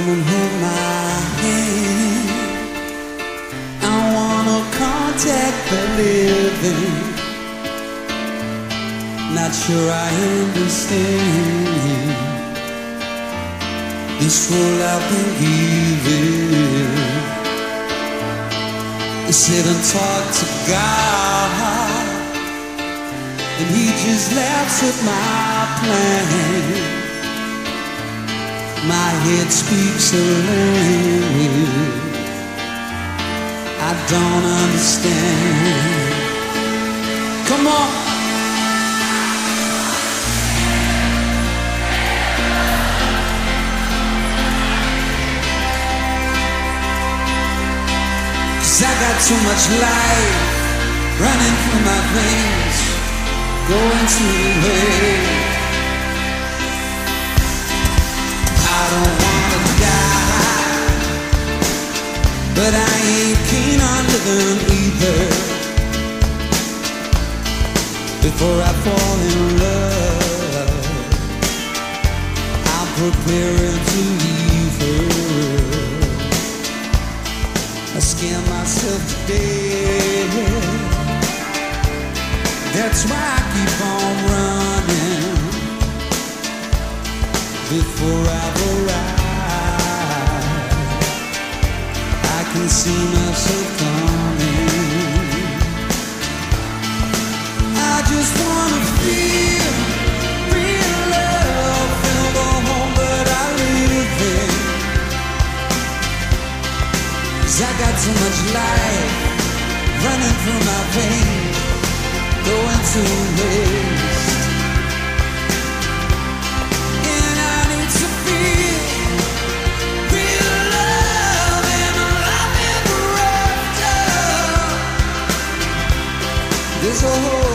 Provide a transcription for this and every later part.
Come and hold my hand. I wanna contact the living. Not sure I understand this world I've been given. I sit and talk to God, and He just laughs at my plan. My head speaks a language I don't understand. Come on. Cause I got too much life running through my veins, going to waste. I don't wanna die, but I ain't keen on living either. Before I fall in love, I'm preparing to leave her. I scare myself to death. That's why I keep on running before I've arrived. I can see myself coming. I just wanna feel real love, feel the home that I live in. 'Cause I got too much life running through my veins, going to waste. is a whole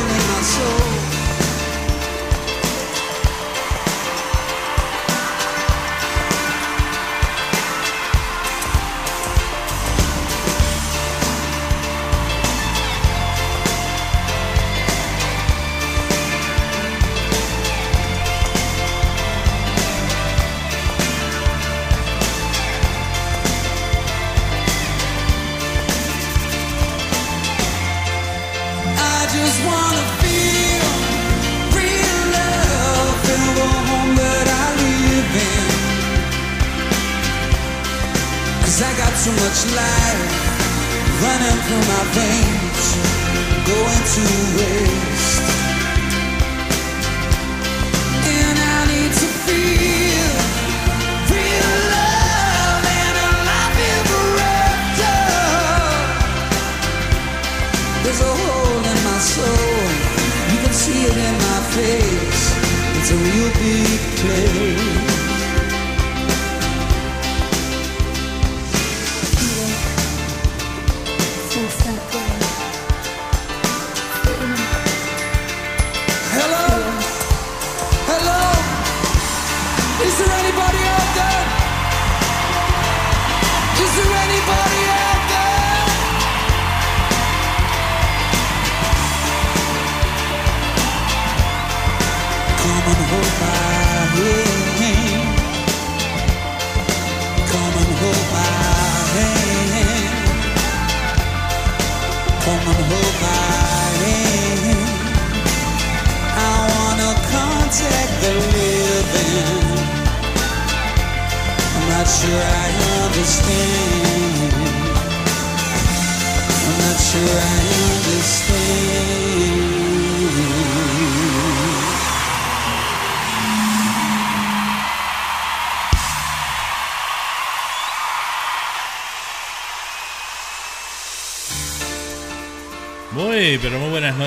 It's a real big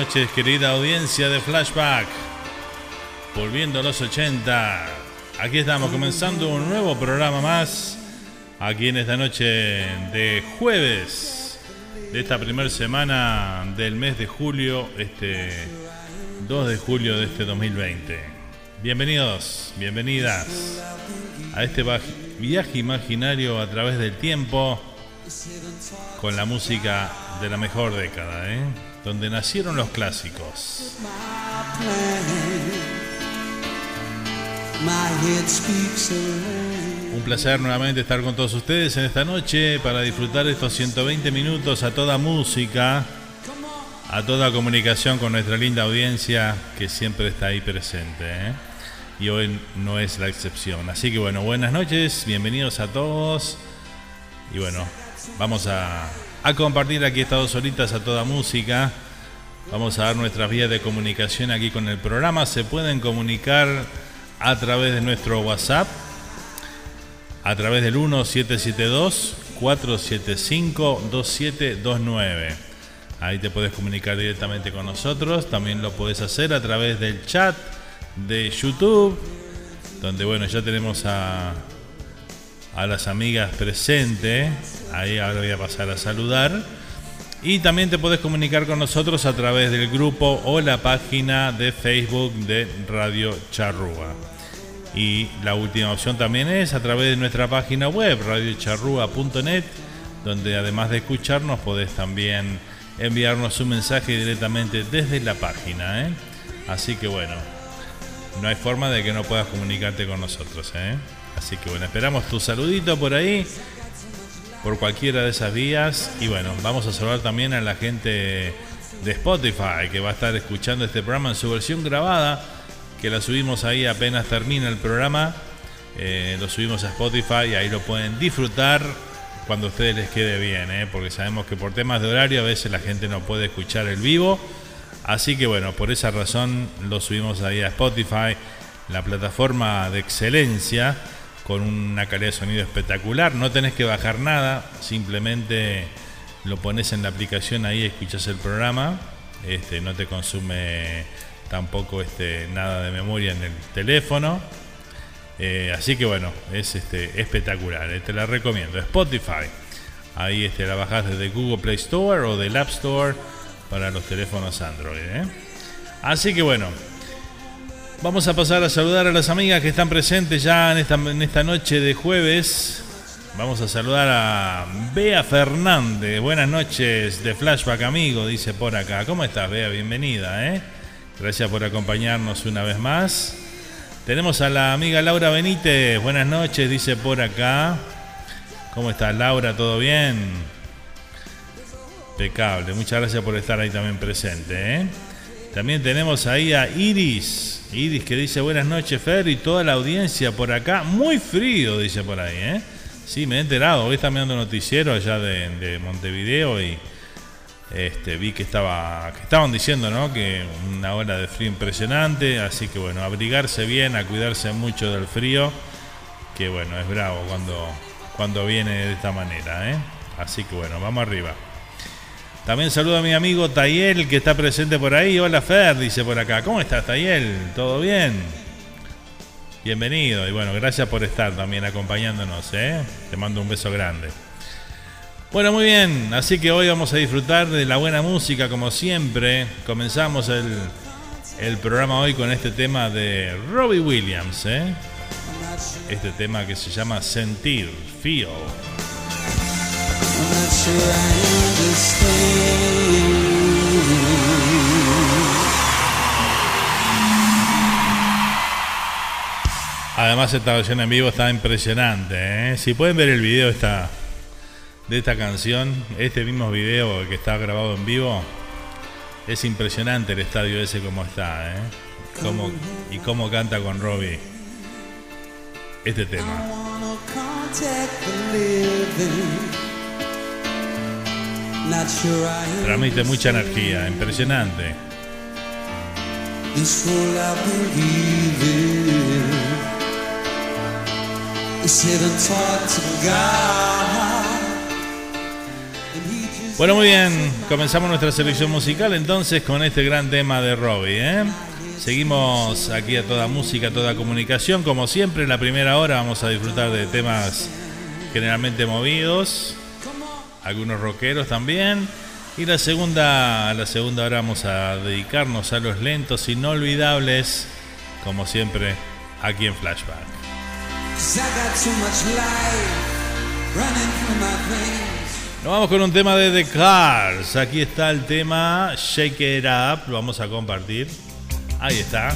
noches, querida audiencia de Flashback. Volviendo a los 80. Aquí estamos comenzando un nuevo programa más. Aquí en esta noche de jueves de esta primera semana del mes de julio, este 2 de julio de este 2020. Bienvenidos, bienvenidas a este viaje imaginario a través del tiempo con la música de la mejor década, ¿eh? Donde nacieron los clásicos. Un placer nuevamente estar con todos ustedes en esta noche para disfrutar estos 120 minutos a toda música, a toda comunicación con nuestra linda audiencia que siempre está ahí presente. ¿eh? Y hoy no es la excepción. Así que bueno, buenas noches, bienvenidos a todos. Y bueno, vamos a, a compartir aquí Estados Solitas a toda música. Vamos a dar nuestras vías de comunicación aquí con el programa. Se pueden comunicar a través de nuestro WhatsApp, a través del 1772-475-2729. Ahí te puedes comunicar directamente con nosotros. También lo puedes hacer a través del chat de YouTube, donde bueno, ya tenemos a, a las amigas presentes. Ahí ahora voy a pasar a saludar. Y también te puedes comunicar con nosotros a través del grupo o la página de Facebook de Radio Charrúa. Y la última opción también es a través de nuestra página web, radiocharrúa.net, donde además de escucharnos podés también enviarnos un mensaje directamente desde la página. ¿eh? Así que bueno, no hay forma de que no puedas comunicarte con nosotros. ¿eh? Así que bueno, esperamos tu saludito por ahí por cualquiera de esas vías. Y bueno, vamos a saludar también a la gente de Spotify que va a estar escuchando este programa en su versión grabada, que la subimos ahí apenas termina el programa. Eh, lo subimos a Spotify y ahí lo pueden disfrutar cuando a ustedes les quede bien, ¿eh? porque sabemos que por temas de horario a veces la gente no puede escuchar el vivo. Así que bueno, por esa razón lo subimos ahí a Spotify, la plataforma de excelencia con una calidad de sonido espectacular. No tenés que bajar nada, simplemente lo pones en la aplicación ahí, escuchas el programa. Este, no te consume tampoco este, nada de memoria en el teléfono. Eh, así que bueno, es este, espectacular, eh, te la recomiendo. Spotify, ahí este, la bajás desde Google Play Store o del App Store para los teléfonos Android. Eh. Así que bueno, Vamos a pasar a saludar a las amigas que están presentes ya en esta, noche de jueves. Vamos a saludar a Bea Fernández. Buenas noches de Flashback, amigo, dice por acá. ¿Cómo estás, Bea? Bienvenida, ¿eh? Gracias por acompañarnos una vez más. Tenemos a la amiga Laura Benítez. Buenas noches, dice por acá. ¿Cómo estás, Laura? ¿Todo bien? Impecable. Muchas gracias por estar ahí también presente, ¿eh? También tenemos ahí a Iris. Iris que dice buenas noches Fer y toda la audiencia por acá. Muy frío, dice por ahí, ¿eh? Sí, me he enterado. Hoy está mirando noticiero allá de, Montevideo y este, vi que, estaba, que estaban diciendo ¿no? que una ola de frío impresionante. Así que bueno, abrigarse bien, a cuidarse mucho del frío. Que bueno, es bravo cuando, cuando viene de esta manera. ¿eh? Así que bueno, vamos arriba. También saludo a mi amigo Tayel que está presente por ahí. Hola Fer, dice por acá. ¿Cómo estás Tayel? ¿Todo bien? Bienvenido y bueno, gracias por estar también acompañándonos. ¿eh? Te mando un beso grande. Bueno, muy bien, así que hoy vamos a disfrutar de la buena música como siempre. Comenzamos el, el programa hoy con este tema de Robbie Williams. ¿eh? Este tema que se llama Sentir, Feel. Además esta versión en vivo está impresionante. ¿eh? Si pueden ver el video de esta canción, este mismo video que está grabado en vivo, es impresionante el estadio ese como está. ¿eh? y cómo canta con Robbie este tema. Transmite mucha energía, impresionante. Bueno, muy bien, comenzamos nuestra selección musical entonces con este gran tema de Robbie. ¿eh? Seguimos aquí a toda música, toda comunicación. Como siempre, en la primera hora vamos a disfrutar de temas generalmente movidos, algunos rockeros también. Y la segunda, la segunda hora vamos a dedicarnos a los lentos inolvidables, como siempre, aquí en Flashback. Nos vamos con un tema de The Cars. Aquí está el tema Shake It Up. Lo vamos a compartir. Ahí está.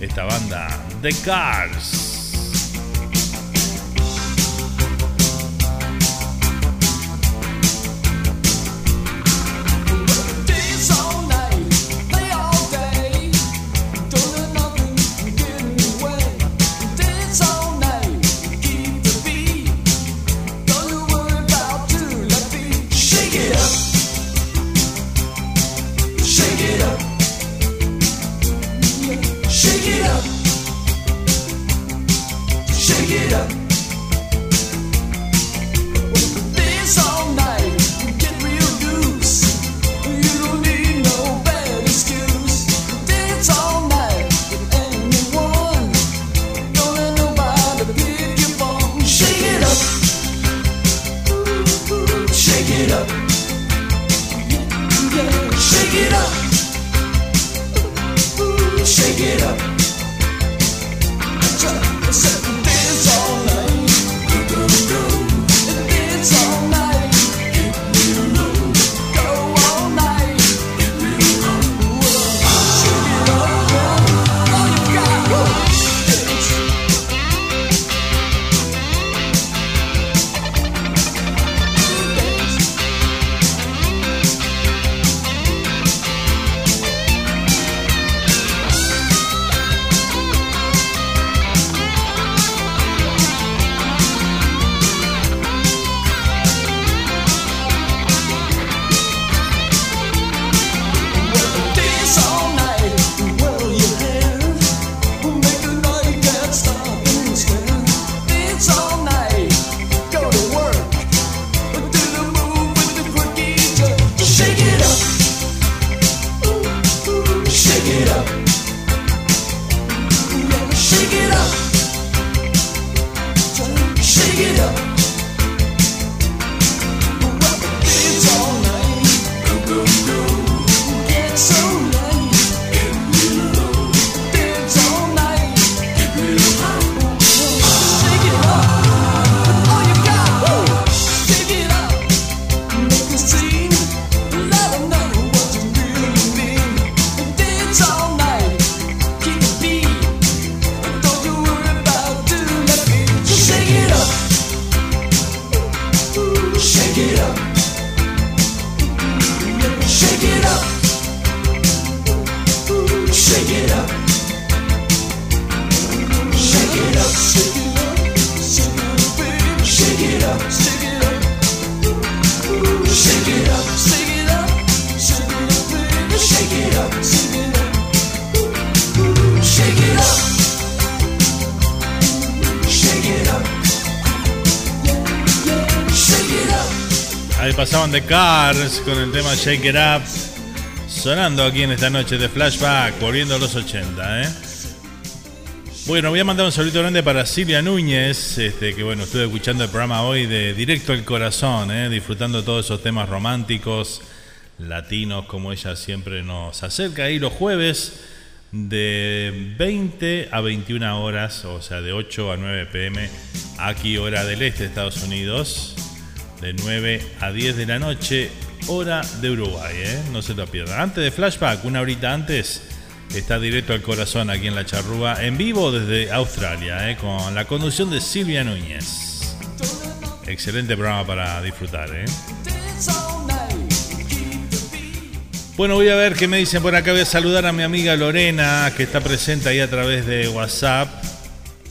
Esta banda, The Cars. Shake it up. Cars con el tema Shake It Up. Sonando aquí en esta noche de flashback, volviendo a los 80, ¿eh? Bueno, voy a mandar un saludo grande para Silvia Núñez, este, que bueno, estuve escuchando el programa hoy de Directo al Corazón, ¿eh? disfrutando todos esos temas románticos, latinos, como ella siempre nos acerca ahí los jueves de 20 a 21 horas, o sea, de 8 a 9 pm, aquí hora del este de Estados Unidos de 9 a 10 de la noche, hora de Uruguay, ¿eh? no se lo pierdan. Antes de Flashback, una horita antes, está directo al corazón aquí en la charrúa, en vivo desde Australia, ¿eh? con la conducción de Silvia Núñez. Excelente programa para disfrutar. ¿eh? Bueno, voy a ver qué me dicen por acá. Voy a saludar a mi amiga Lorena, que está presente ahí a través de WhatsApp.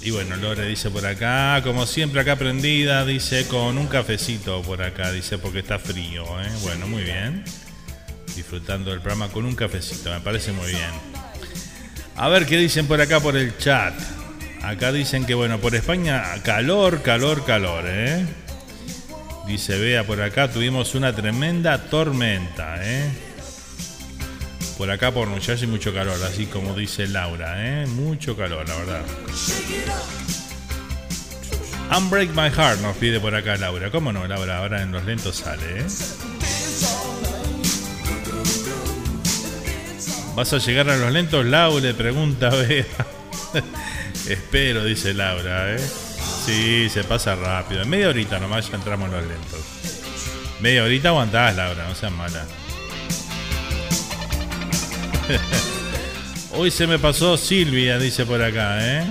Y bueno, Lore dice por acá, como siempre acá prendida, dice con un cafecito por acá, dice porque está frío, ¿eh? Bueno, muy bien. Disfrutando del programa con un cafecito, me parece muy bien. A ver qué dicen por acá por el chat. Acá dicen que bueno, por España calor, calor, calor, ¿eh? Dice Bea por acá, tuvimos una tremenda tormenta, ¿eh? Por acá por New Jersey mucho calor, así como dice Laura, ¿eh? Mucho calor, la verdad. Unbreak My Heart nos pide por acá Laura. ¿Cómo no, Laura? Ahora en los lentos sale, ¿eh? ¿Vas a llegar a los lentos, Laura? Le pregunta Bea. Espero, dice Laura, ¿eh? Sí, se pasa rápido. En media horita nomás ya entramos en los lentos. Media horita aguantás, Laura, no seas mala. Hoy se me pasó Silvia, dice por acá, ¿eh?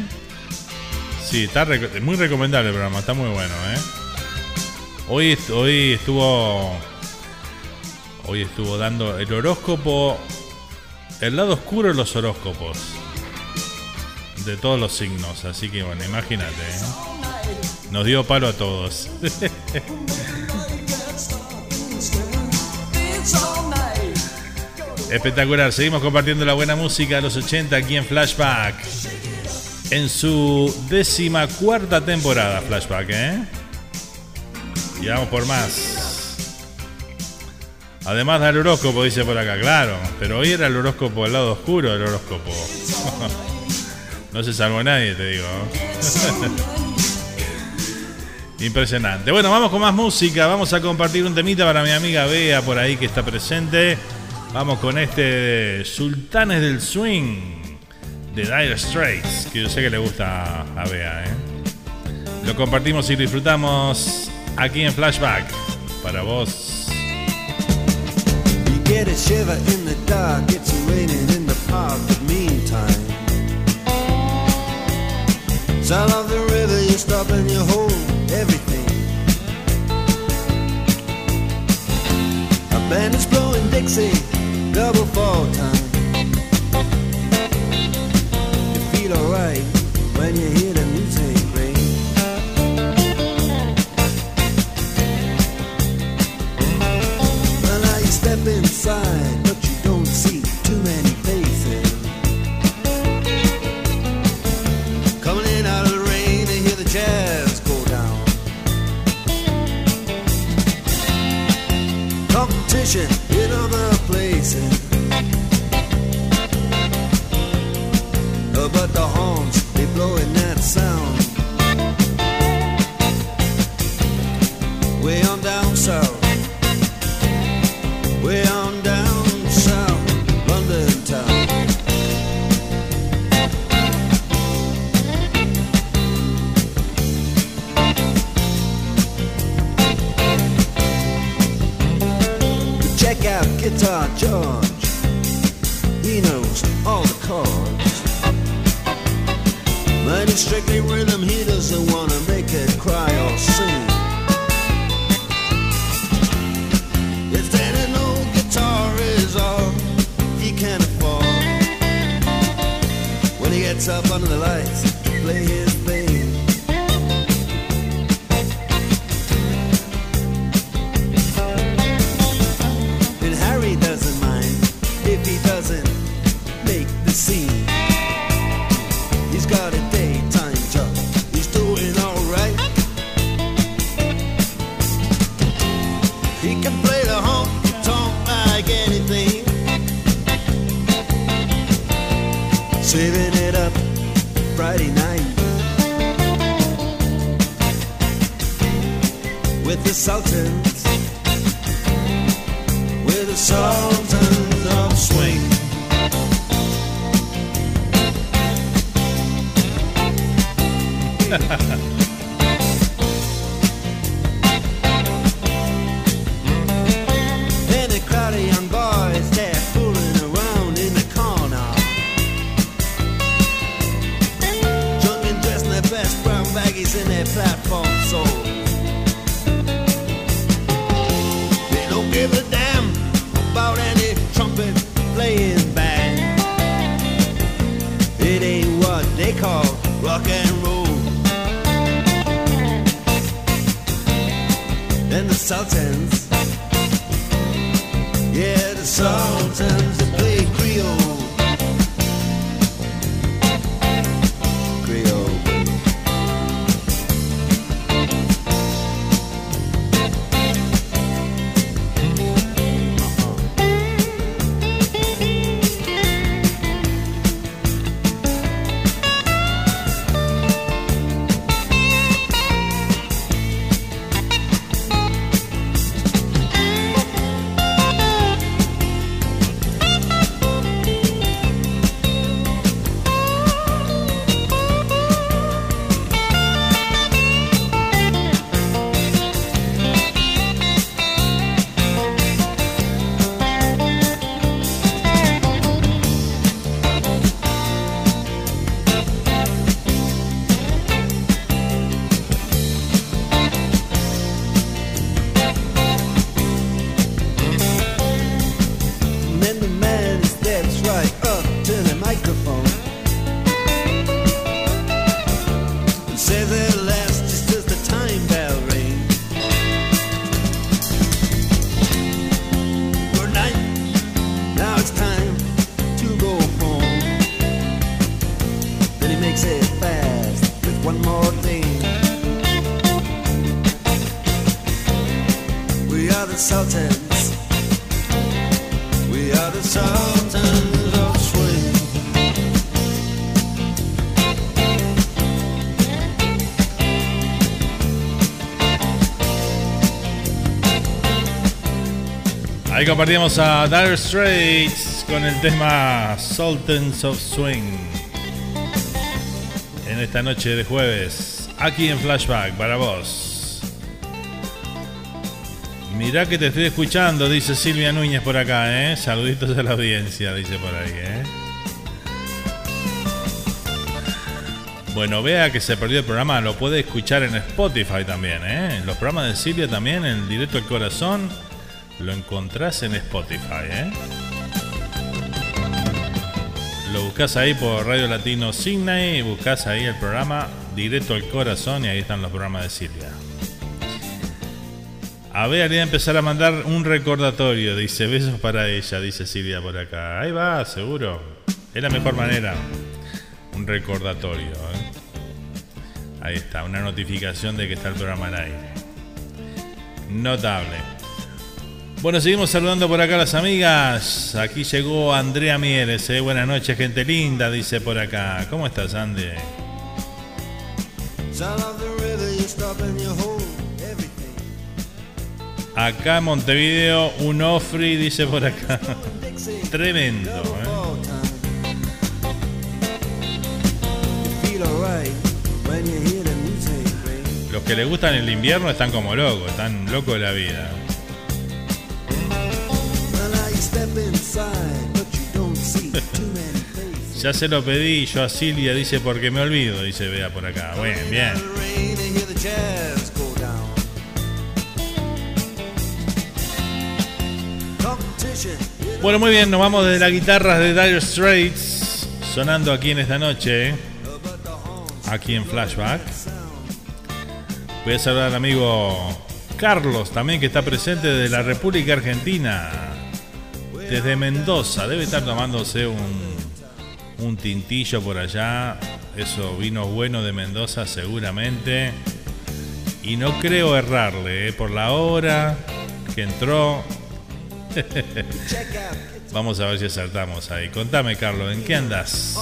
Sí, está muy recomendable el programa, está muy bueno, ¿eh? Hoy, hoy estuvo. Hoy estuvo dando el horóscopo. El lado oscuro de los horóscopos. De todos los signos. Así que bueno, imagínate. ¿eh? Nos dio palo a todos. Espectacular, seguimos compartiendo la buena música de los 80 aquí en Flashback. En su décima cuarta temporada, Flashback, ¿eh? Y vamos por más. Además del horóscopo, dice por acá, claro. Pero hoy era el horóscopo, el lado oscuro del horóscopo. no se salvó nadie, te digo. Impresionante. Bueno, vamos con más música. Vamos a compartir un temita para mi amiga Bea por ahí que está presente. Vamos con este Sultanes del Swing de Dire Straits, que yo sé que le gusta a Bea. ¿eh? Lo compartimos y disfrutamos aquí en Flashback para vos. Double fall time. You feel alright when you hear the music ring. Well, now you step inside, but you don't see too many faces. Coming in out of the rain to hear the jazz go down. Competition gets up under the lights play his thing. Ahí compartimos a Dire Straits con el tema Sultans of Swing. En esta noche de jueves, aquí en Flashback para vos. Mirá que te estoy escuchando, dice Silvia Núñez por acá, ¿eh? Saluditos a la audiencia, dice por ahí, ¿eh? Bueno, vea que se perdió el programa, lo puede escuchar en Spotify también, ¿eh? Los programas de Silvia también, en Directo al Corazón, lo encontrás en Spotify, ¿eh? Lo buscas ahí por Radio Latino Signay y buscas ahí el programa Directo al Corazón y ahí están los programas de Silvia. A ver, haría empezar a mandar un recordatorio. Dice besos para ella, dice Silvia por acá. Ahí va, seguro. Es la mejor manera. Un recordatorio. ¿eh? Ahí está, una notificación de que está el programa al aire. Notable. Bueno, seguimos saludando por acá a las amigas. Aquí llegó Andrea Mieres. ¿eh? Buenas noches, gente linda, dice por acá. ¿Cómo estás, Andy? Acá en Montevideo, un Ofri, dice por acá. Tremendo, ¿eh? Los que les gustan el invierno están como locos, están locos de la vida. Ya se lo pedí yo a Silvia, dice porque me olvido, dice Vea por acá. Bueno, bien. Bueno, muy bien, nos vamos de las guitarras de Dire Straits, sonando aquí en esta noche, aquí en Flashback. Voy a saludar al amigo Carlos, también que está presente de la República Argentina, desde Mendoza. Debe estar tomándose un, un tintillo por allá, eso vino bueno de Mendoza seguramente. Y no creo errarle, ¿eh? por la hora que entró, Vamos a ver si acertamos ahí. Contame, Carlos, ¿en qué andas?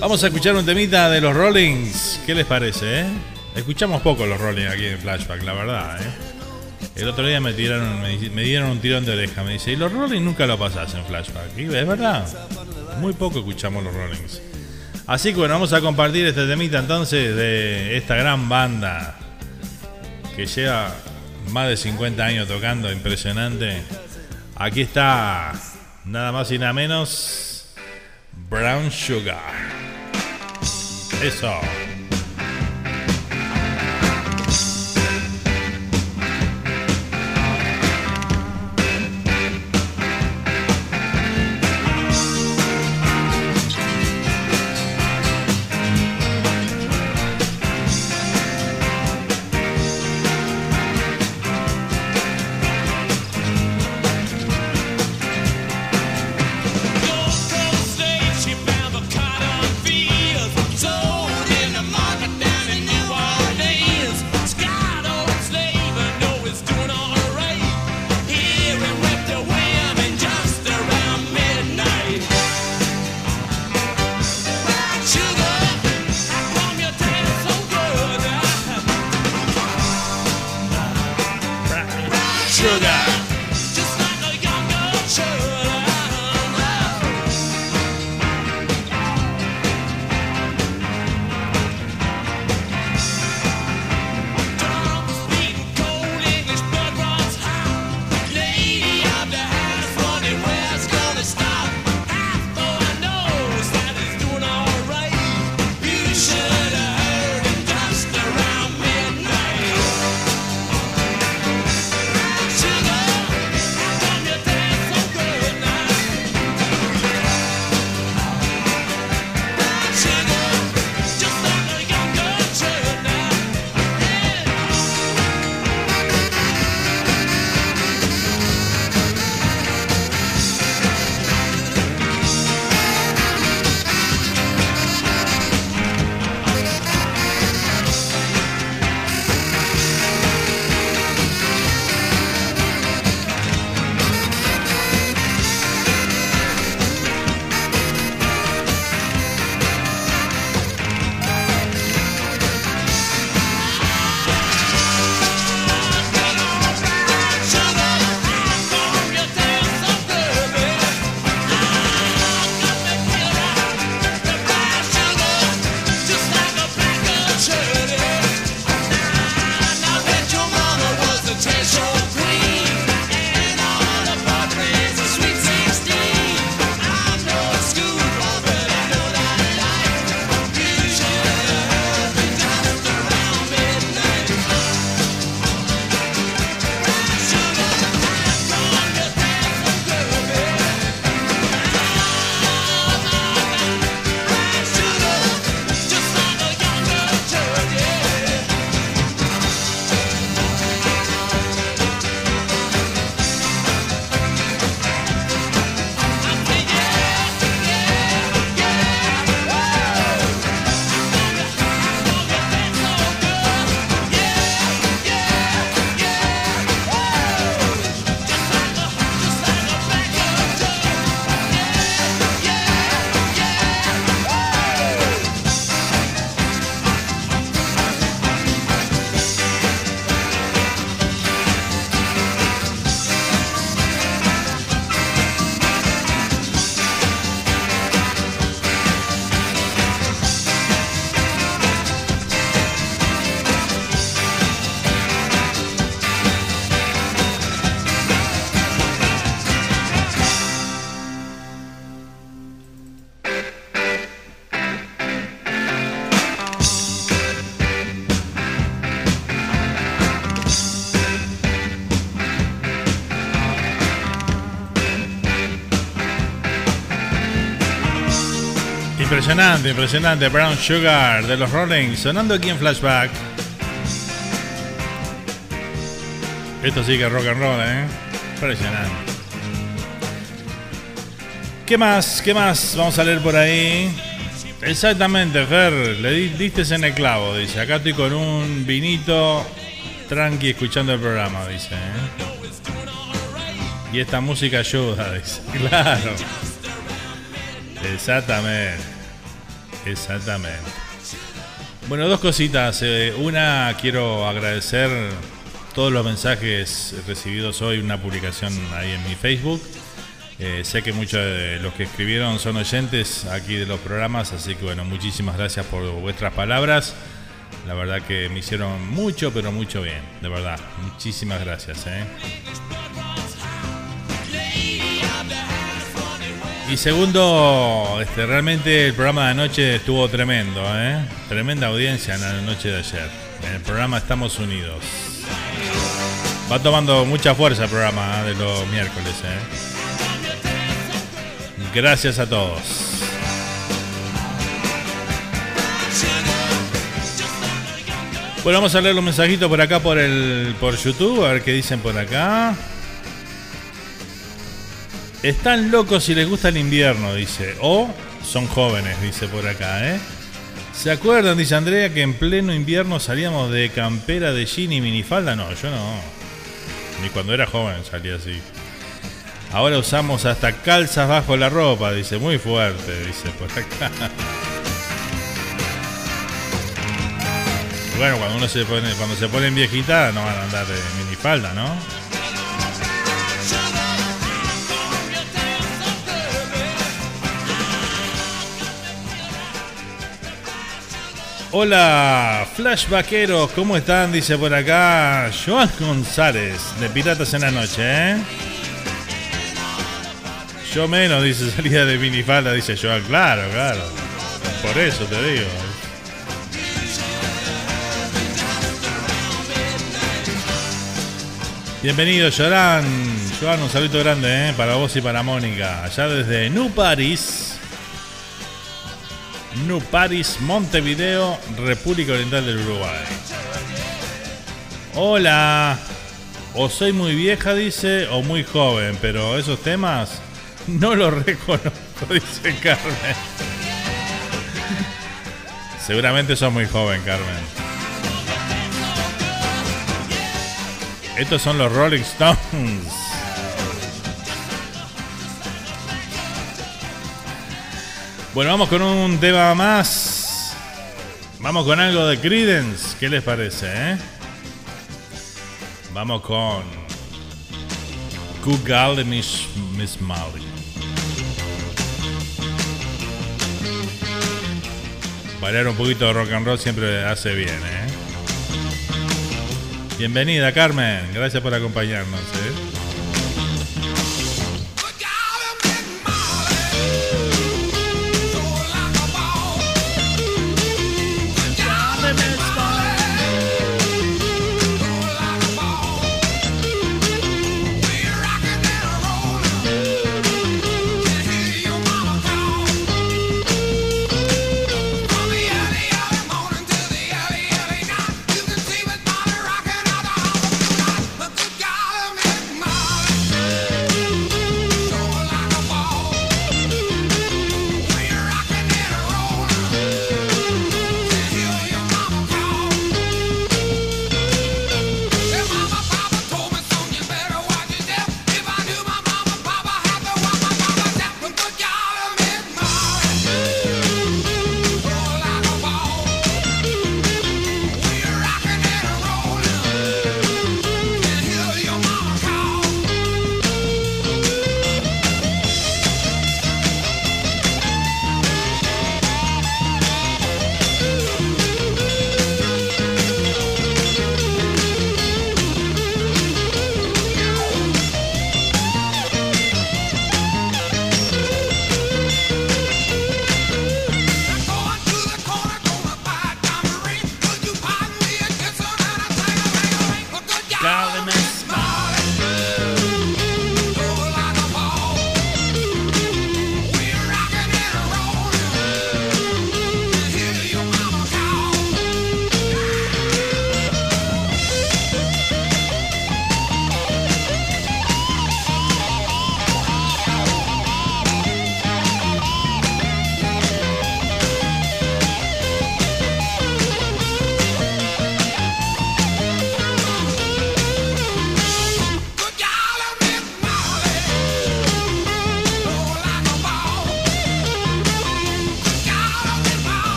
Vamos a escuchar un temita de los Rollings. ¿Qué les parece, eh? Escuchamos poco los Rollings aquí en Flashback, la verdad, eh. El otro día me tiraron, me, dieron un tirón de oreja. Me dice, y los Rollings nunca lo pasás en Flashback. Es verdad. Muy poco escuchamos los Rollings. Así que bueno, vamos a compartir este temita entonces de esta gran banda que lleva más de 50 años tocando, impresionante. Aquí está nada más y nada menos Brown Sugar. Eso. Impresionante, impresionante. Brown Sugar de los Rolling sonando aquí en Flashback. Esto sí que es rock and roll, ¿eh? Impresionante. ¿Qué más? ¿Qué más? Vamos a leer por ahí. Exactamente, Fer. Le di- diste en el clavo, dice. Acá estoy con un vinito tranqui escuchando el programa, dice. ¿eh? Y esta música ayuda, dice. Claro. Exactamente. Exactamente. Bueno, dos cositas. Eh, una, quiero agradecer todos los mensajes recibidos hoy, una publicación ahí en mi Facebook. Eh, sé que muchos de los que escribieron son oyentes aquí de los programas, así que bueno, muchísimas gracias por vuestras palabras. La verdad que me hicieron mucho, pero mucho bien, de verdad. Muchísimas gracias. ¿eh? Y segundo, este, realmente el programa de anoche estuvo tremendo, ¿eh? Tremenda audiencia en la noche de ayer. En el programa Estamos Unidos. Va tomando mucha fuerza el programa ¿eh? de los miércoles, ¿eh? Gracias a todos. Bueno, vamos a leer los mensajitos por acá por el por YouTube, a ver qué dicen por acá. Están locos si les gusta el invierno, dice. O son jóvenes, dice por acá, ¿eh? ¿Se acuerdan, dice Andrea, que en pleno invierno salíamos de campera de jean y minifalda? No, yo no. Ni cuando era joven salía así. Ahora usamos hasta calzas bajo la ropa, dice. Muy fuerte, dice por acá. Bueno, cuando uno se pone, cuando se ponen viejita, no van a andar de minifalda, ¿no? Hola, flashbackeros, ¿cómo están? Dice por acá Joan González, de Piratas en la Noche, ¿eh? Yo menos, dice, salida de minifalda, dice Joan, claro, claro. Por eso te digo. Bienvenido, Joran. Joan, un saludo grande, ¿eh? Para vos y para Mónica. Allá desde New Paris. New Paris, Montevideo, República Oriental del Uruguay. Hola. O soy muy vieja, dice, o muy joven, pero esos temas no los reconozco, dice Carmen. Seguramente sos muy joven, Carmen. Estos son los Rolling Stones. Bueno, vamos con un tema más. Vamos con algo de Credence. ¿Qué les parece, eh? Vamos con. Good de Miss, Miss Molly. Bailar un poquito de rock and roll siempre hace bien, ¿eh? Bienvenida, Carmen. Gracias por acompañarnos, ¿eh?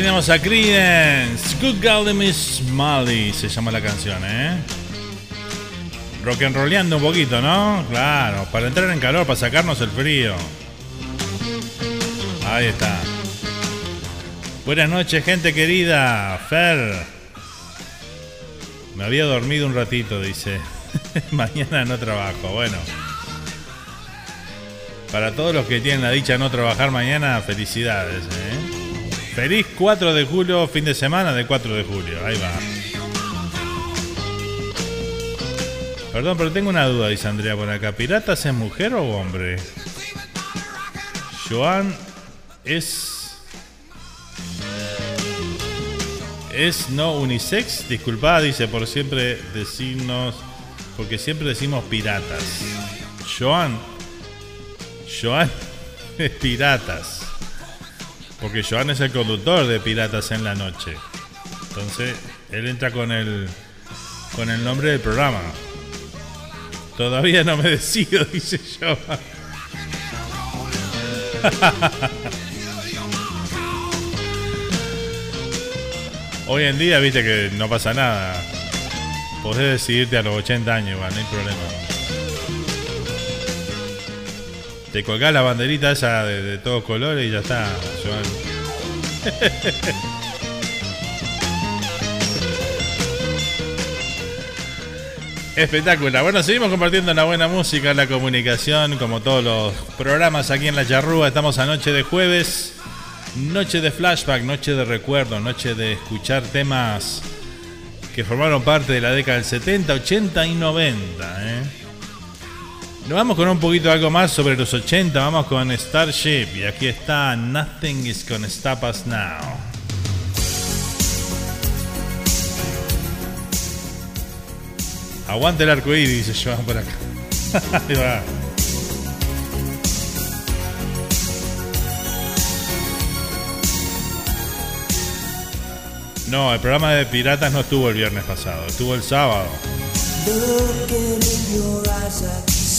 Teníamos a Creedence. Good Girl de Miss Molly se llama la canción, ¿eh? Rock and rolleando un poquito, ¿no? Claro, para entrar en calor, para sacarnos el frío. Ahí está. Buenas noches, gente querida. Fer. Me había dormido un ratito, dice. Mañana no trabajo. Bueno. Para todos los que tienen la dicha de no trabajar mañana, felicidades. ¿eh? Feliz 4 de julio, fin de semana de 4 de julio. Ahí va. Perdón, pero tengo una duda, dice Andrea por acá. ¿Piratas es mujer o hombre? Joan es. Es no unisex. Disculpada, dice, por siempre decirnos. Porque siempre decimos piratas. Joan. Joan es piratas. Porque Joan es el conductor de Piratas en la Noche. Entonces, él entra con el. con el nombre del programa. Todavía no me decido, dice Joan. Hoy en día, viste que no pasa nada. Podés decidirte a los 80 años, igual, no hay problema. Te colgás la banderita esa de, todos colores y ya está, Joan. Espectacular. Bueno, seguimos compartiendo la buena música, la comunicación, como todos los programas aquí en La Charrúa. Estamos a noche de jueves, noche de flashback, noche de recuerdo, noche de escuchar temas que formaron parte de la década del 70, 80 y 90. ¿eh? Nos vamos con un poquito algo más sobre los 80, vamos con Starship y aquí está Nothing is gonna stop us now. Aguante el arco iris, dice Joan por acá. No, el programa de piratas no estuvo el viernes pasado, estuvo el sábado.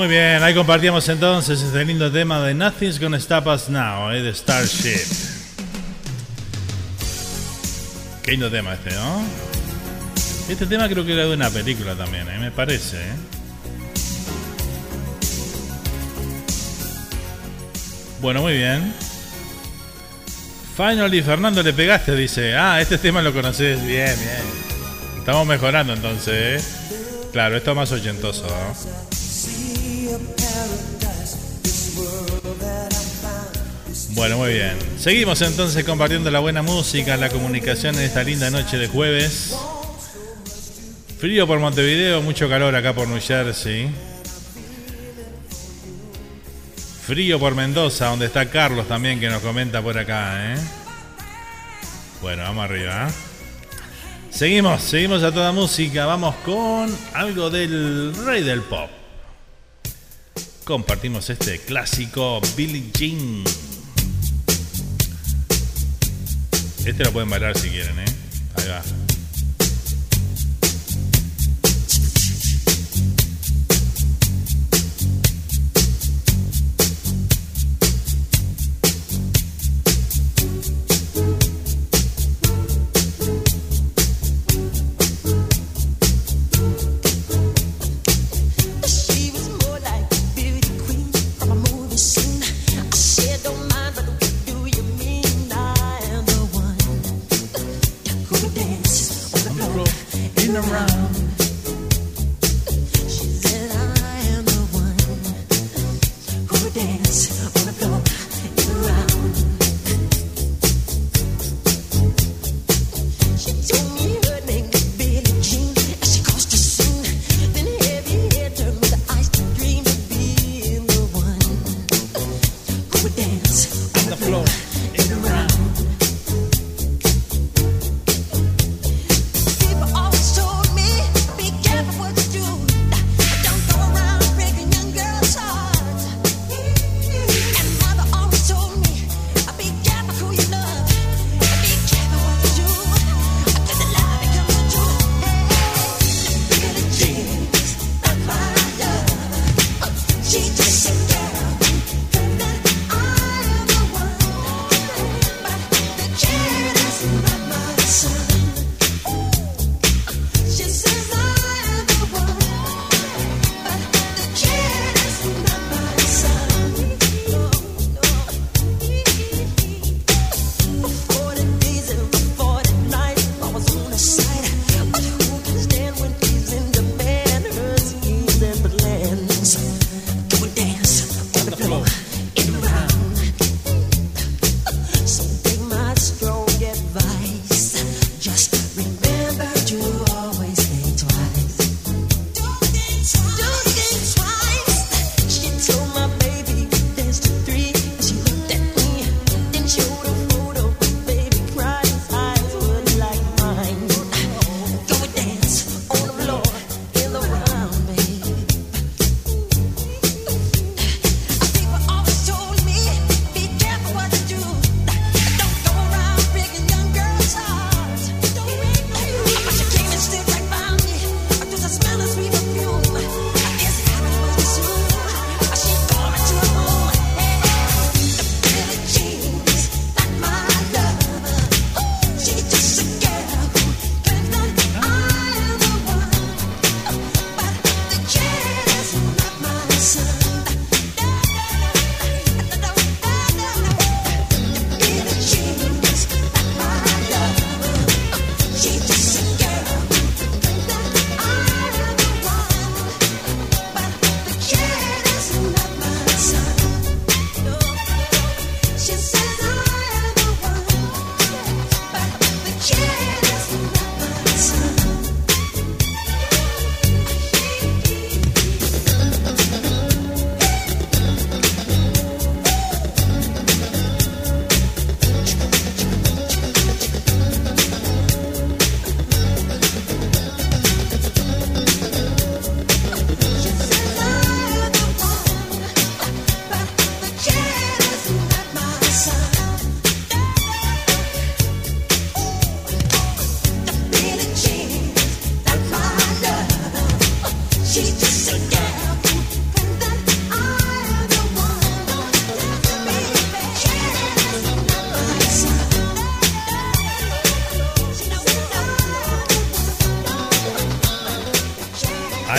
Muy bien, ahí compartíamos entonces este lindo tema de Nothing's Gonna Stop Us Now, eh, de Starship. Qué lindo tema este, ¿no? Este tema creo que era de una película también, eh, me parece. eh. Bueno, muy bien. Finally, Fernando, le pegaste, dice. Ah, este tema lo conoces. Bien, bien. Estamos mejorando entonces, ¿eh? Claro, esto es más ochentoso, ¿no? Bueno, muy bien. Seguimos entonces compartiendo la buena música, la comunicación en esta linda noche de jueves. Frío por Montevideo, mucho calor acá por New Jersey. Frío por Mendoza, donde está Carlos también que nos comenta por acá, ¿eh? Bueno, vamos arriba. ¿eh? Seguimos, seguimos a toda música. Vamos con algo del rey del pop. Compartimos este clásico Billie Jean. Este lo pueden bailar si quieren, ¿eh? Ahí va.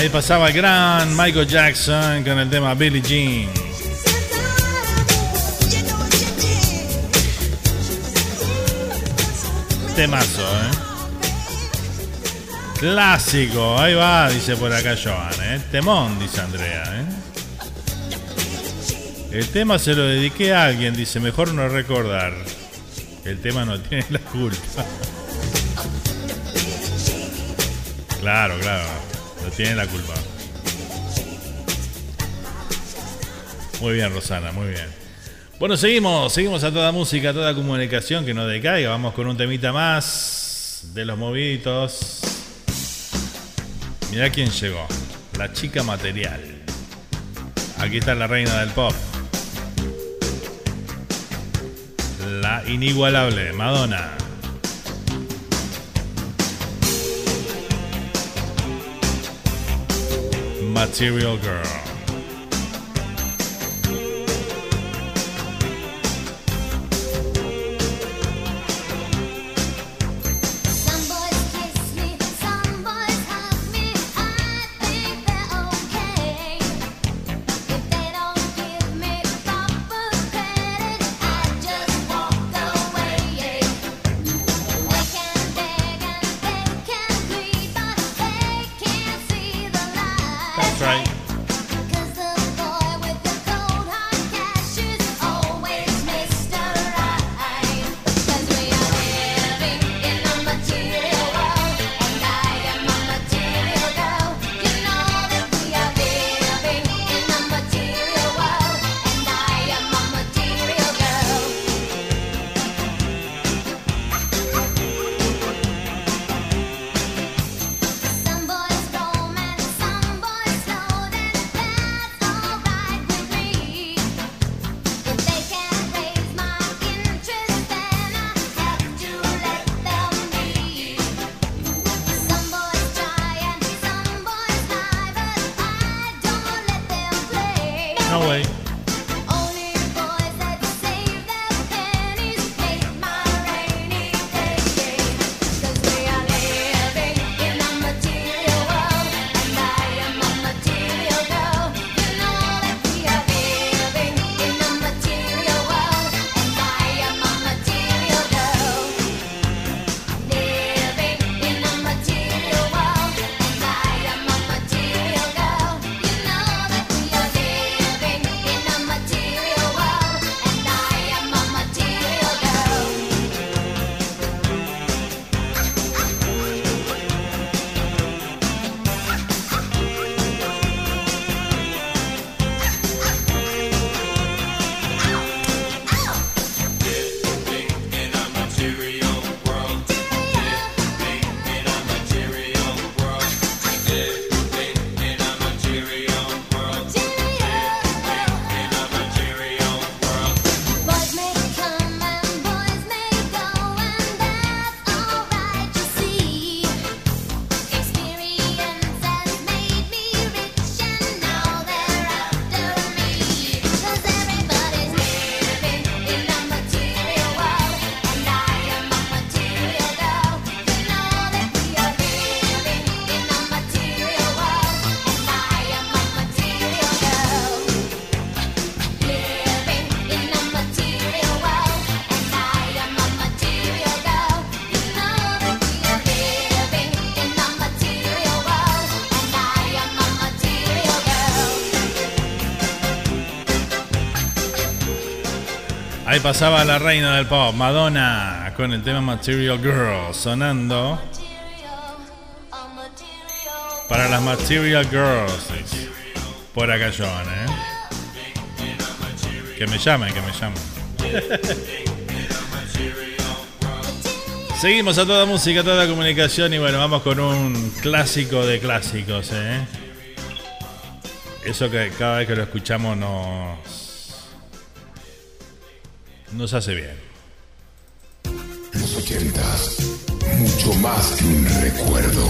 Ahí pasaba el gran Michael Jackson con el tema Billie Jean. Temazo, ¿eh? Clásico, ahí va, dice por acá Joan, ¿eh? Temón, dice Andrea, ¿eh? El tema se lo dediqué a alguien, dice, mejor no recordar. El tema no tiene la culpa. Claro, claro, tiene la culpa. Muy bien, Rosana, muy bien. Bueno, seguimos, seguimos a toda música, a toda comunicación que no decaiga. Vamos con un temita más de los moviditos. Mirá quién llegó. La chica material. Aquí está la reina del pop. La inigualable Madonna. Material Girl. Pasaba la reina del pop, Madonna, con el tema Material Girl, sonando para las Material Girls. Por acá Joan, ¿eh? Que me llamen, que me llamen. Seguimos a toda música, a toda comunicación y bueno, vamos con un clásico de clásicos, ¿eh? Eso que cada vez que lo escuchamos nos nos hace bien. Los ochentas, mucho más que un recuerdo.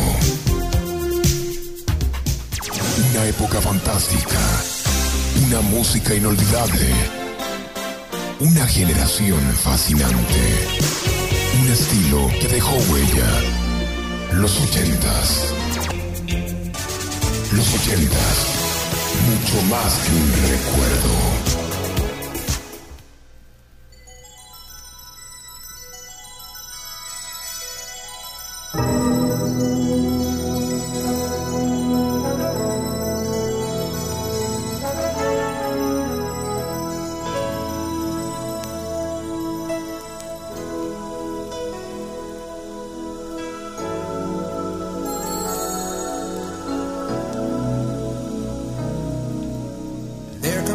Una época fantástica. Una música inolvidable. Una generación fascinante. Un estilo que dejó huella. Los ochentas. Los ochentas. Mucho más que un recuerdo.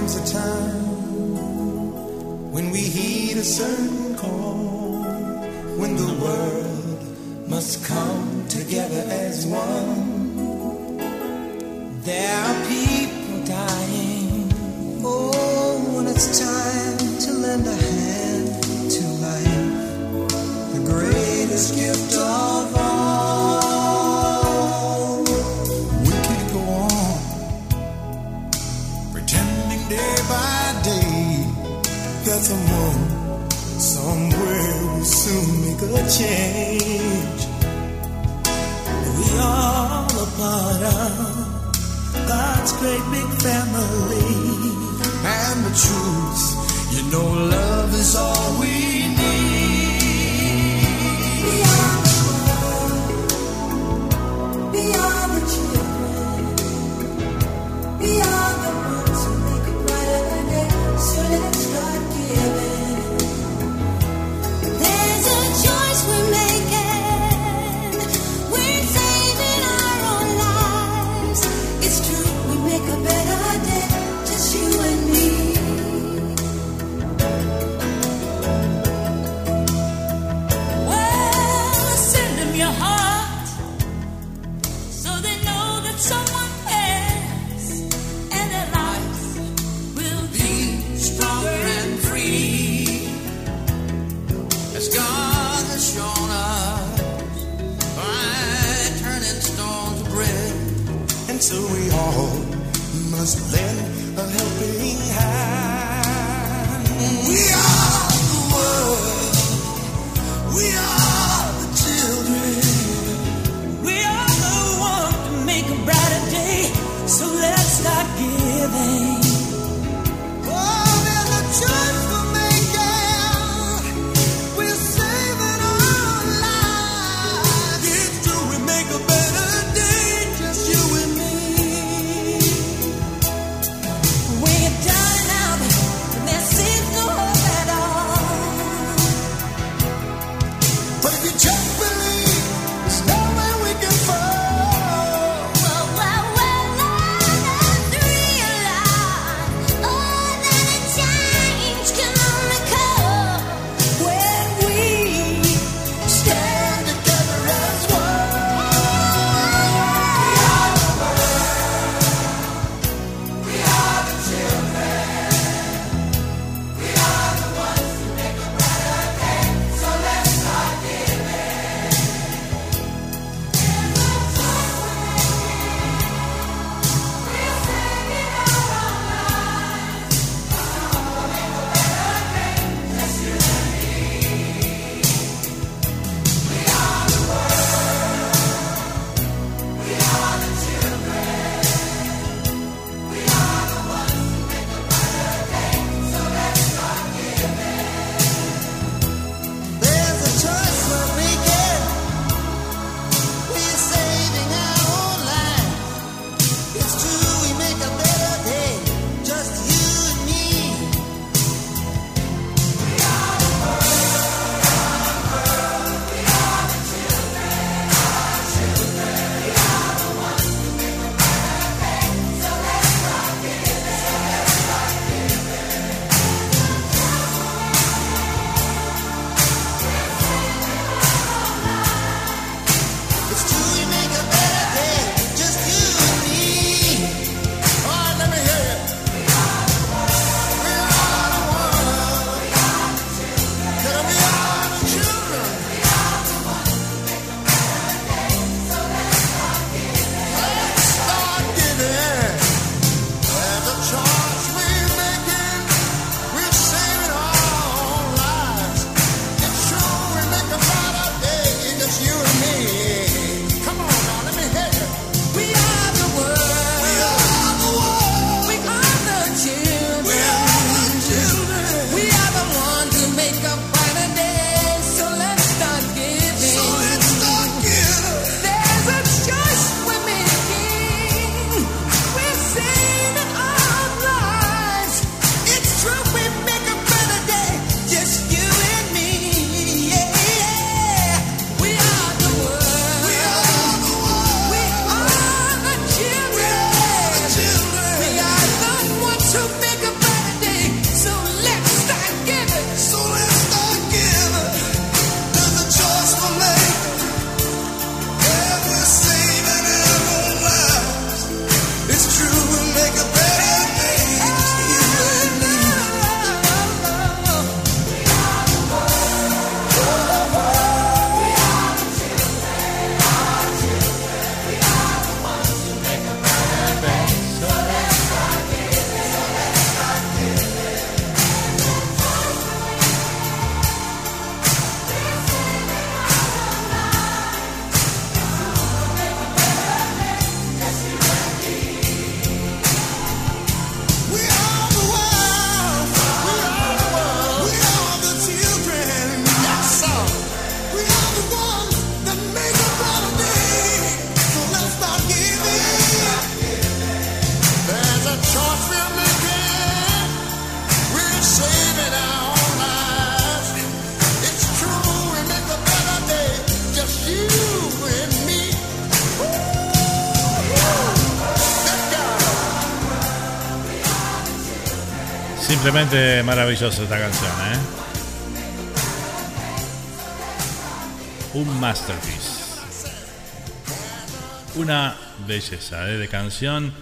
comes a time when we heed a certain call, when the world must come together as one. Maravillosa esta canción, ¿eh? Un masterpiece. Una belleza ¿eh? de canción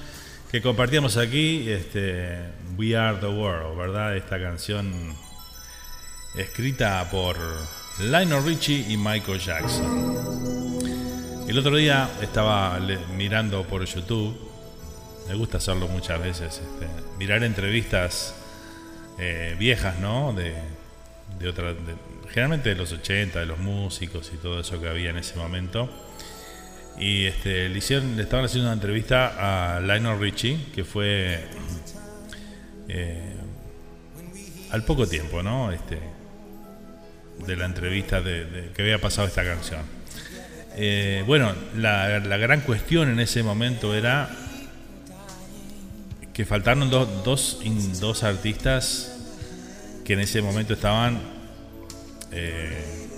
que compartíamos aquí, este, We Are the World, ¿verdad? Esta canción escrita por Lionel Richie y Michael Jackson. El otro día estaba mirando por YouTube, me gusta hacerlo muchas veces, este, mirar entrevistas eh, viejas, ¿no? De, de otra, generalmente de los 80, de los músicos y todo eso que había en ese momento. Y este, le, estaban haciendo una entrevista a Lionel Richie, que fue eh, al poco tiempo, ¿no? Este, de la entrevista de, que había pasado esta canción. Eh, bueno, la gran cuestión en ese momento era que faltaron dos, dos, dos artistas que en ese momento estaban eh,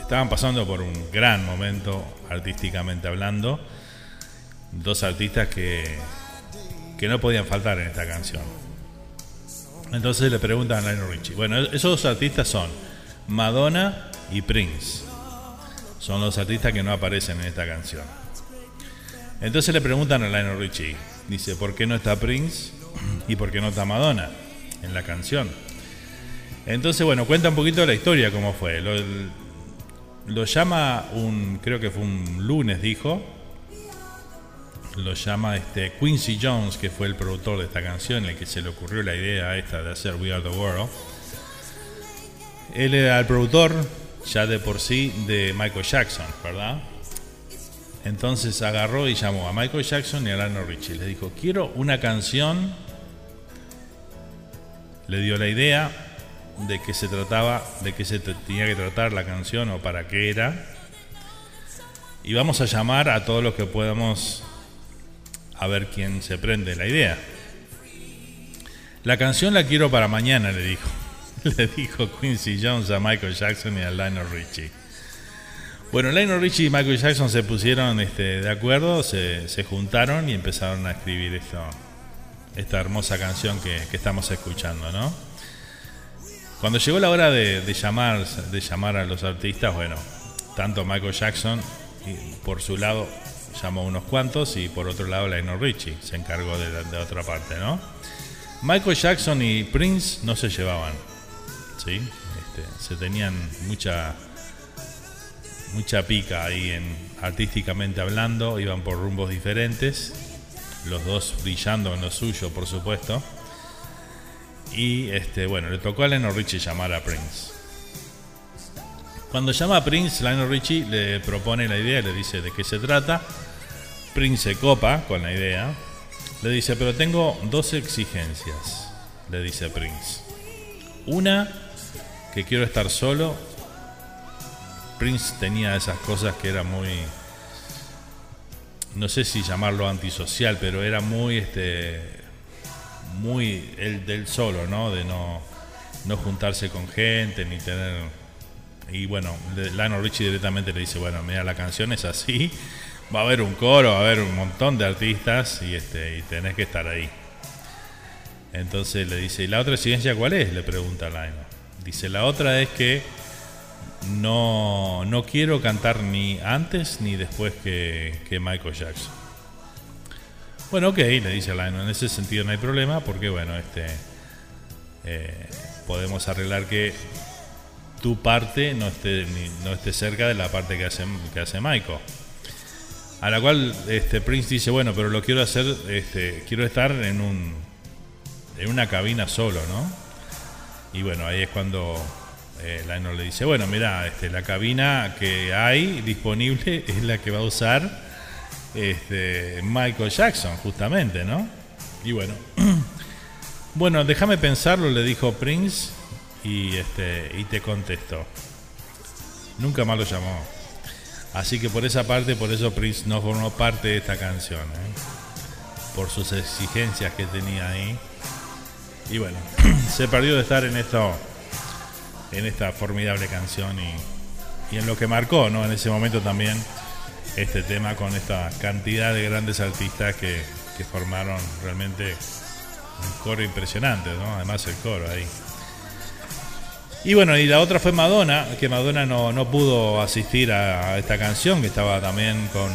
estaban pasando por un gran momento artísticamente hablando. Dos artistas que que no podían faltar en esta canción. Entonces le preguntan a Lionel Richie bueno esos dos artistas son Madonna y Prince. Son los artistas que no aparecen en esta canción entonces le preguntan a Lionel Richie, dice, ¿por qué no está Prince y por qué no está Madonna en la canción? Entonces, bueno, cuenta un poquito la historia, cómo fue. Lo, llama un, creo que fue un lunes, dijo. Lo llama este Quincy Jones, que fue el productor de esta canción, el que se le ocurrió la idea esta de hacer We Are the World. Él era el productor, ya de por sí, de Michael Jackson, ¿verdad? Entonces agarró y llamó a Michael Jackson y a Lionel Richie. Le dijo, quiero una canción. Le dio la idea de qué se trataba, de qué se tenía que tratar la canción o para qué era. Y vamos a llamar a todos los que podamos a ver quién se prende la idea. La canción la quiero para mañana, le dijo. Le dijo Quincy Jones a Michael Jackson y a Lionel Richie. Bueno, Lionel Richie y Michael Jackson se pusieron este, de acuerdo, se, juntaron y empezaron a escribir esta hermosa canción que, estamos escuchando, ¿no? Cuando llegó la hora de, llamar, de llamar a los artistas, bueno, tanto Michael Jackson, por su lado, llamó unos cuantos y por otro lado Lionel Richie se encargó de otra parte, ¿no? Michael Jackson y Prince no se llevaban, ¿sí? Este, se tenían mucha mucha pica ahí en artísticamente hablando, iban por rumbos diferentes, los dos brillando en lo suyo, por supuesto. Y este, bueno, le tocó a Lionel Richie llamar a Prince. Cuando llama a Prince, Lionel Richie le propone la idea, le dice de qué se trata. Prince se copa con la idea. Le dice, pero tengo dos exigencias, le dice Prince. Una, que quiero estar solo Prince tenía esas cosas que era muy no sé si llamarlo antisocial pero era muy este muy el del solo no de no no juntarse con gente ni tener y bueno Lionel Richie directamente le dice bueno mira la canción es así va a haber un coro va a haber un montón de artistas y este y tenés que estar ahí entonces le dice y la otra exigencia cuál es le pregunta Lionel. Dice la otra es que no, no quiero cantar ni antes ni después que, que Michael Jackson. Bueno, ok, le dice Lionel, en ese sentido no hay problema porque, bueno, este eh, podemos arreglar que tu parte no esté, no esté cerca de la parte que hace, que hace Michael. A la cual este Prince dice, bueno, pero lo quiero hacer, este, quiero estar en un en una cabina solo, ¿no? Y bueno, ahí es cuando eh, Lionel le dice, bueno, mira, este, la cabina que hay disponible es la que va a usar este, Michael Jackson, justamente, ¿no? Y bueno, bueno, déjame pensarlo, le dijo Prince, y, este, y te contesto. Nunca más lo llamó. Así que por esa parte, por eso Prince no formó parte de esta canción, ¿eh? por sus exigencias que tenía ahí. Y bueno, se perdió de estar en esto en esta formidable canción y, en lo que marcó ¿no? en ese momento también este tema con esta cantidad de grandes artistas que, que formaron realmente Un coro impresionante, ¿no? Además el coro ahí. Y bueno, y la otra fue Madonna, que Madonna no, no pudo asistir a, a esta canción, que estaba también con...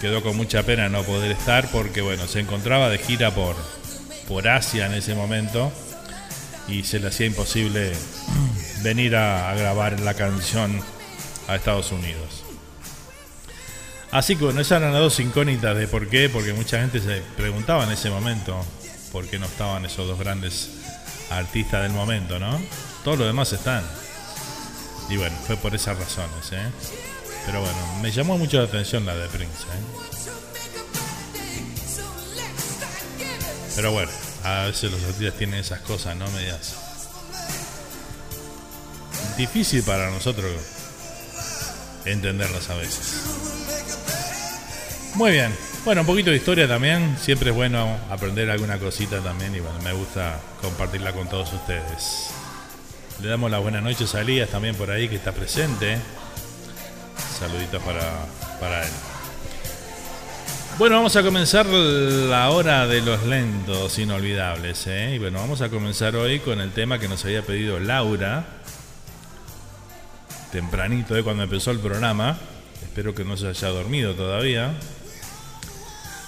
Quedó con mucha pena no poder estar porque, bueno, se encontraba de gira por, por Asia en ese momento y se le hacía imposible venir a, grabar la canción a Estados Unidos. Así que bueno, esas eran las dos incógnitas de por qué, porque mucha gente se preguntaba en ese momento por qué no estaban esos dos grandes artistas del momento, ¿no? Todos los demás están. Y bueno, fue por esas razones, ¿eh? Pero bueno, me llamó mucho la atención la de Prince, ¿eh? Pero bueno, a veces los artistas tienen esas cosas, ¿no? Medias. Difícil para nosotros entenderlas a veces. Muy bien. Bueno, un poquito de historia también. Siempre es bueno aprender alguna cosita también. Y bueno, me gusta compartirla con todos ustedes. Le damos las buenas noches a Elías también por ahí que está presente. Saluditos para, para él. Bueno, vamos a comenzar la hora de los lentos inolvidables. ¿eh? Y bueno, vamos a comenzar hoy con el tema que nos había pedido Laura. Tempranito de cuando empezó el programa. Espero que no se haya dormido todavía.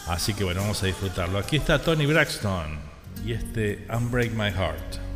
Así que bueno, vamos a disfrutarlo. Aquí está Tony Braxton y este Unbreak My Heart.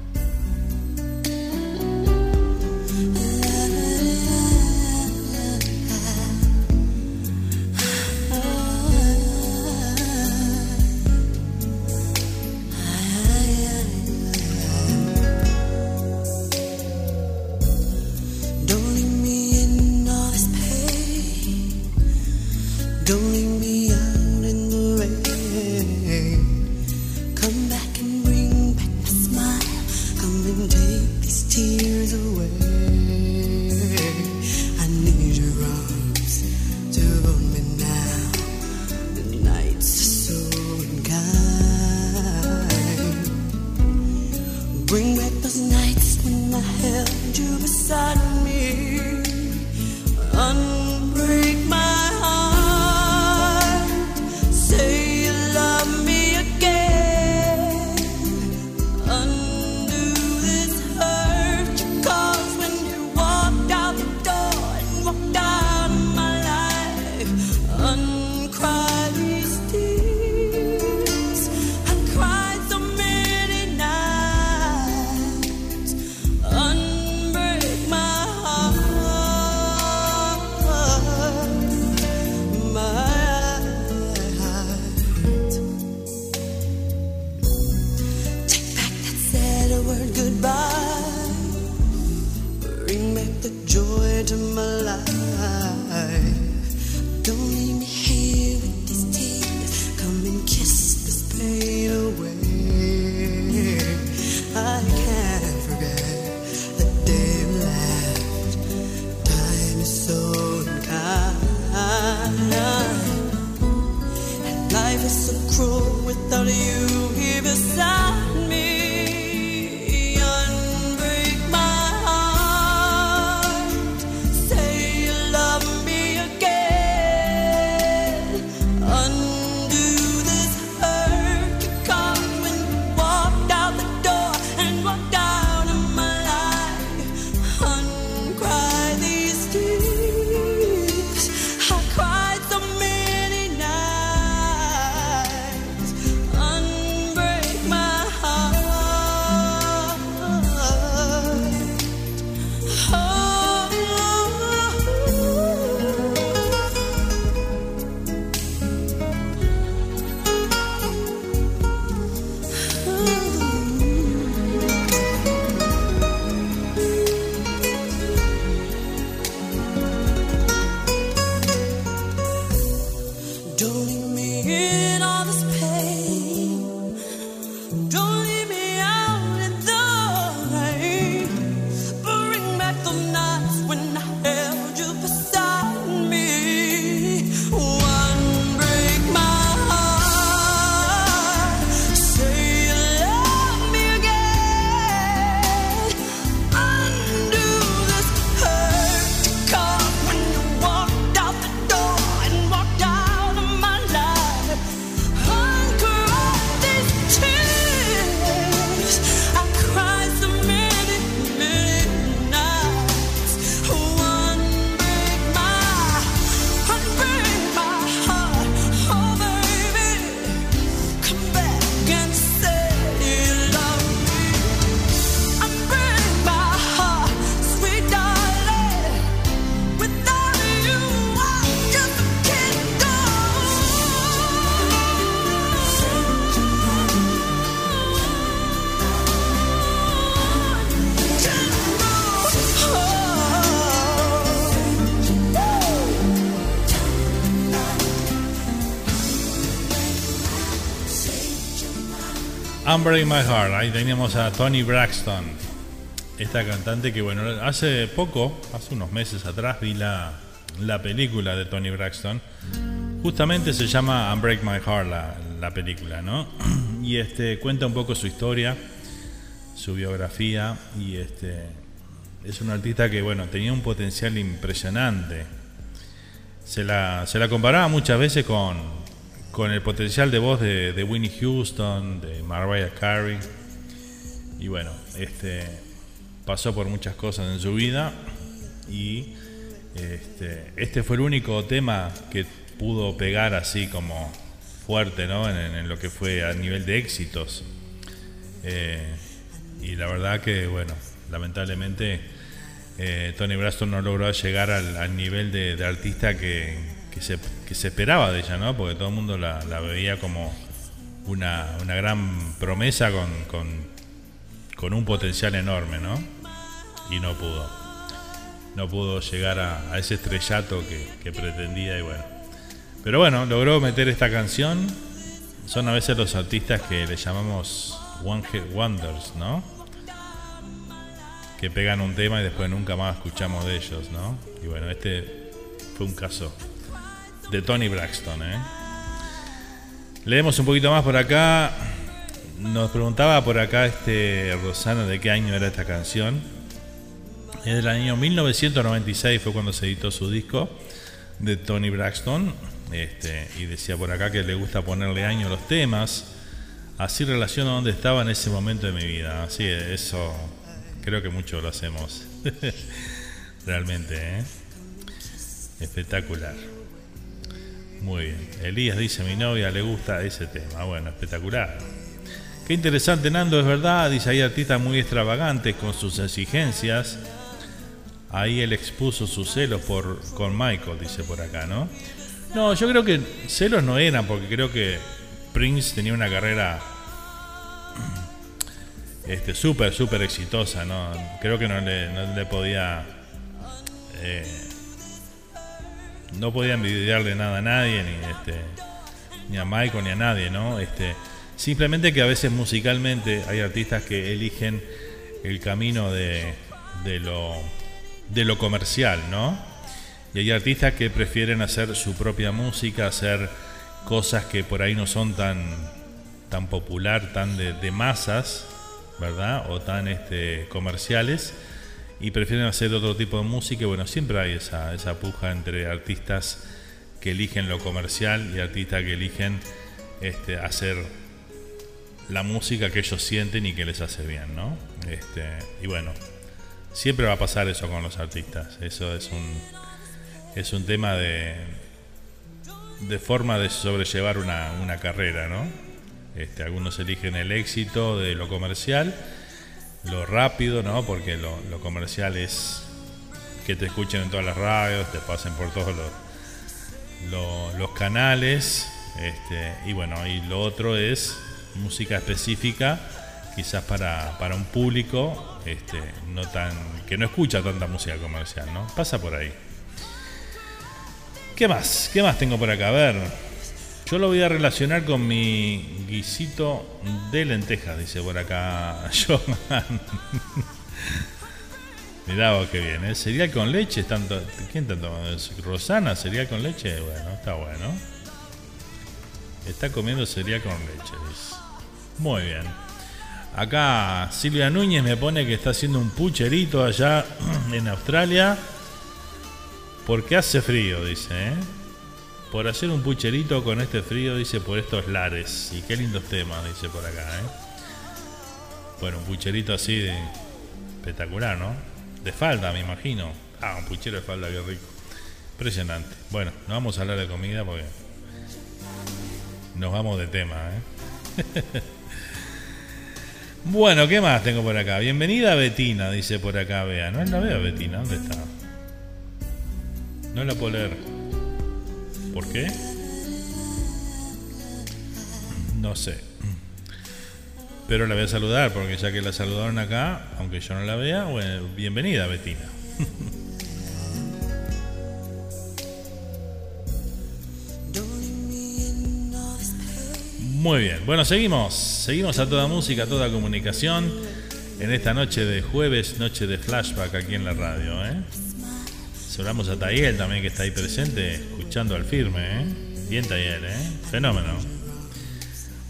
Unbreak My Heart. Ahí teníamos a Tony Braxton. Esta cantante que, bueno, hace poco, hace unos meses atrás, vi la, la película de Tony Braxton. Justamente se llama Unbreak My Heart la, la película, ¿no? Y este cuenta un poco su historia, su biografía y este es un artista que, bueno, tenía un potencial impresionante. Se la, se la comparaba muchas veces con, con el potencial de voz de, de Winnie Houston, Mariah Carey. Y bueno, este pasó por muchas cosas en su vida y este, este fue el único tema que pudo pegar así como fuerte, ¿no? En, en lo que fue a nivel de éxitos. Eh, y la verdad que, bueno, lamentablemente eh, Tony Braxton no logró llegar al, al nivel de, de artista que, que se, que se esperaba de ella, ¿no? Porque todo el mundo la, la veía como una, una gran promesa con, con, un potencial enorme, ¿no? Y no pudo. No pudo llegar a, ese estrellato que, que pretendía y bueno. Pero bueno, logró meter esta canción. Son a veces los artistas que le llamamos One Hit Wonders, ¿no? Que pegan un tema y después nunca más escuchamos de ellos, ¿no? Y bueno, este fue un caso de Tony Braxton, ¿eh? Leemos un poquito más por acá. Nos preguntaba por acá este Rosana de qué año era esta canción. Es del año 1996, fue cuando se editó su disco de Tony Braxton. Este, y decía por acá que le gusta ponerle año a los temas. Así relaciona dónde estaba en ese momento de mi vida. Así, eso creo que mucho lo hacemos. Realmente, ¿eh? Espectacular. Muy bien. Elías dice, mi novia le gusta ese tema. Bueno, espectacular. Qué interesante, Nando, es verdad. Dice, hay artistas muy extravagantes con sus exigencias. Ahí él expuso sus celos por, con Michael, dice por acá, ¿no? No, yo creo que celos no eran, porque creo que Prince tenía una carrera este súper, súper exitosa, ¿no? Creo que no le, no le podía... eh, no podía envidiarle nada a nadie, ni, este, ni a Michael, ni a nadie, ¿no? Este, simplemente que a veces musicalmente hay artistas que eligen el camino de, de, lo, de lo comercial, ¿no? Y hay artistas que prefieren hacer su propia música, hacer cosas que por ahí no son tan, tan popular, tan de, de masas, ¿verdad? O tan este, comerciales y prefieren hacer otro tipo de música. Bueno, siempre hay esa, esa puja entre artistas que eligen lo comercial y artistas que eligen este, hacer la música que ellos sienten y que les hace bien, ¿no? Este, y bueno, siempre va a pasar eso con los artistas. Eso es un, es un tema de, de forma de sobrellevar una, una carrera, ¿no? Este, algunos eligen el éxito de lo comercial, lo rápido, ¿no? Porque lo, comercial es que te escuchen en todas las radios, te pasen por todos los, lo- los canales, este, y bueno, y lo otro es música específica, quizás para, para un público este, no tan que no escucha tanta música comercial, ¿no? Pasa por ahí. ¿Qué más? ¿Qué más tengo por acá? A ver. Yo lo voy a relacionar con mi guisito de lentejas, dice por acá Johan. Mirá vos qué bien, ¿eh? Con leche, tanto, ¿quién eso? ¿Rosana, cereal con leche? Bueno, está bueno. Está comiendo cereal con leche. Muy bien. Acá Silvia Núñez me pone que está haciendo un pucherito allá en Australia. Porque hace frío, dice, ¿eh? Por hacer un pucherito con este frío, dice, por estos lares. Y qué lindos temas, dice por acá, ¿eh? Bueno, un pucherito así de espectacular, ¿no? De falda, me imagino. Ah, un puchero de falda, qué rico. Impresionante. Bueno, no vamos a hablar de comida porque nos vamos de tema, ¿eh? bueno, ¿qué más tengo por acá? Bienvenida Betina, dice por acá, vea. No la veo, Betina, ¿dónde está? No la puedo leer. ¿Por qué? No sé. Pero la voy a saludar, porque ya que la saludaron acá, aunque yo no la vea, bueno, bienvenida, Betina. Muy bien, bueno, seguimos, seguimos a toda música, a toda comunicación en esta noche de jueves, noche de flashback aquí en la radio. ¿eh? Saludamos a Tayel también que está ahí presente, escuchando al firme, ¿eh? Bien Tayel, ¿eh? Fenómeno.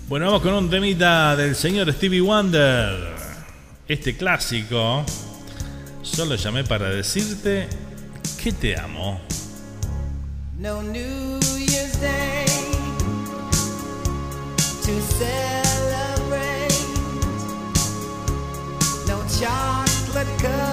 Bueno, vamos con un temita del señor Stevie Wonder. Este clásico. Solo llamé para decirte que te amo. No New Year's Day to celebrate. No chocolate cup.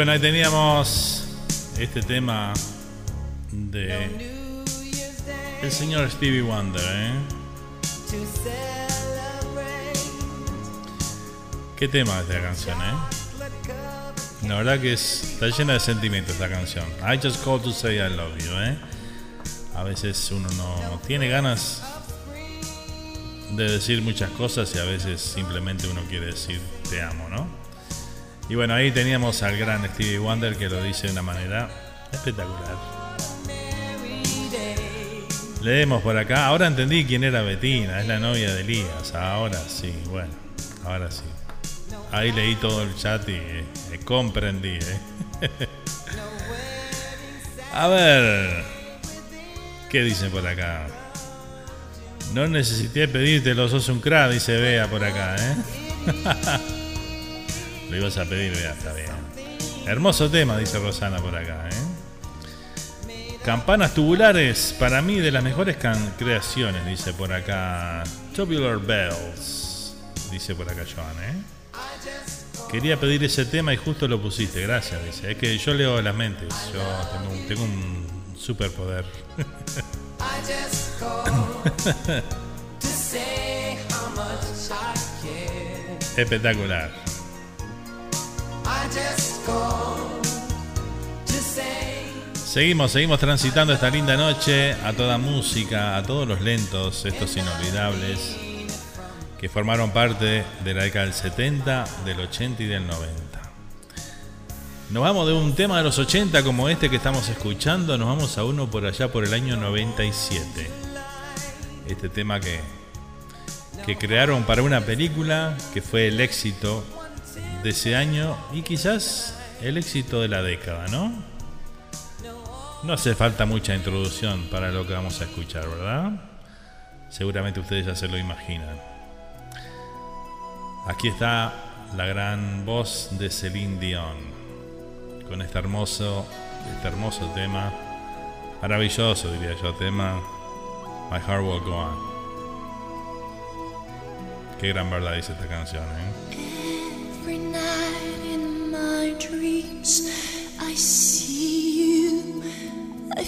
bueno, ahí teníamos este tema de el señor Stevie Wonder, ¿eh? Qué tema es esta canción, ¿eh? La verdad que está llena de sentimientos esta canción. I just called to say I love you, ¿eh? A veces uno no tiene ganas de decir muchas cosas y a veces simplemente uno quiere decir te amo, ¿no? Y bueno, ahí teníamos al gran Stevie Wonder que lo dice de una manera espectacular. Leemos por acá. Ahora entendí quién era Betina, es la novia de Elías. Ahora sí, bueno, ahora sí. Ahí leí todo el chat y eh, eh, comprendí. eh. A ver, ¿qué dice por acá? No necesité pedírtelo, sos un crack, dice Bea por acá, ¿eh? Lo ibas a pedir, Bea, está bien. Hermoso tema, dice Rosana por acá, ¿eh? Campanas tubulares, para mí de las mejores creaciones, dice por acá. Tubular Bells, dice por acá Joan, ¿eh? Quería pedir ese tema y justo lo pusiste, gracias, dice. Es que yo leo las mentes, yo tengo un, tengo un superpoder. Espectacular. Seguimos, seguimos transitando esta linda noche a toda música, a todos los lentos, estos inolvidables, que formaron parte de la década del 70, del 80 y del 90. Nos vamos de un tema de los 80 como este que estamos escuchando, nos vamos a uno por allá por el año 97. Este tema que, que crearon para una película que fue el éxito de ese año y quizás el éxito de la década, ¿no? No hace falta mucha introducción para lo que vamos a escuchar, ¿verdad? Seguramente ustedes ya se lo imaginan. Aquí está la gran voz de Celine Dion con este hermoso, este hermoso tema, maravilloso diría yo, tema My Heart Will Go On. Qué gran verdad dice esta canción, ¿eh? My dreams, I see you, I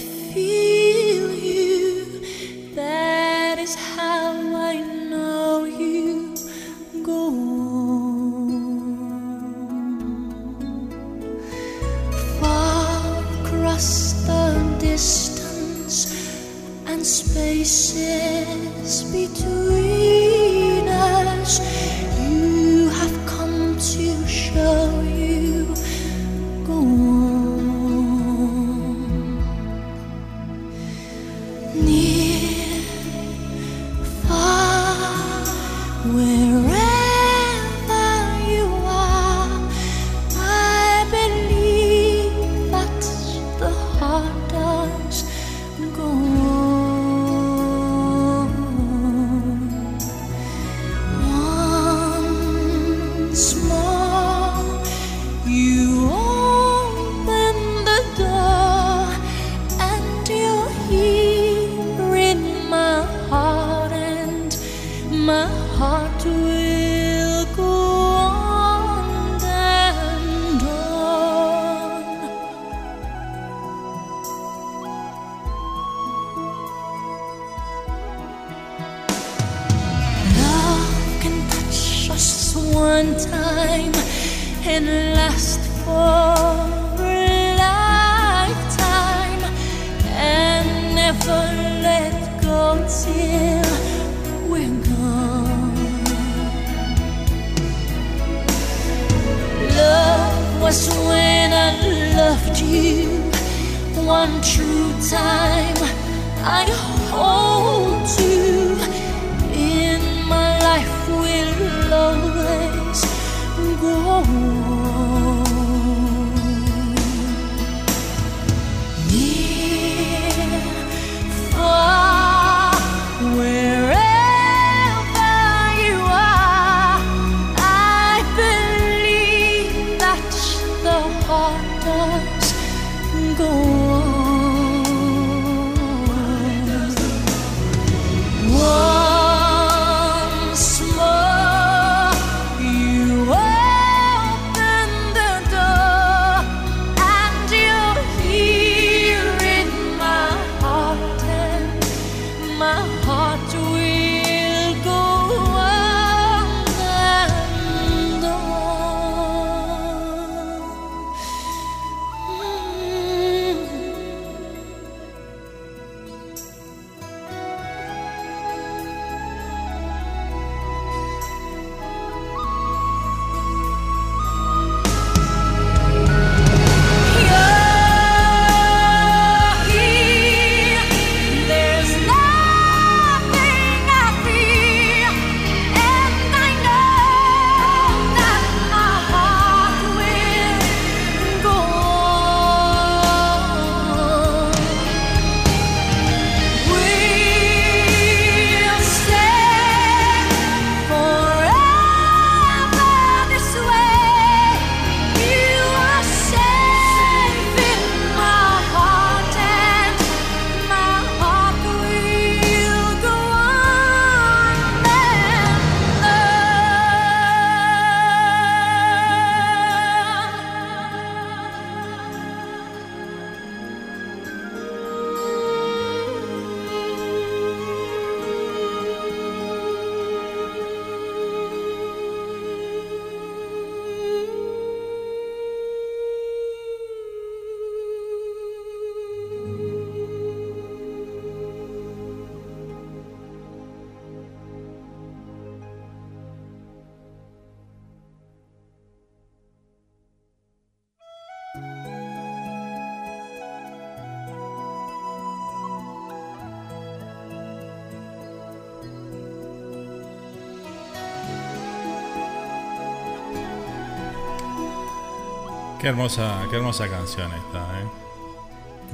Qué hermosa, qué hermosa canción esta, ¿eh?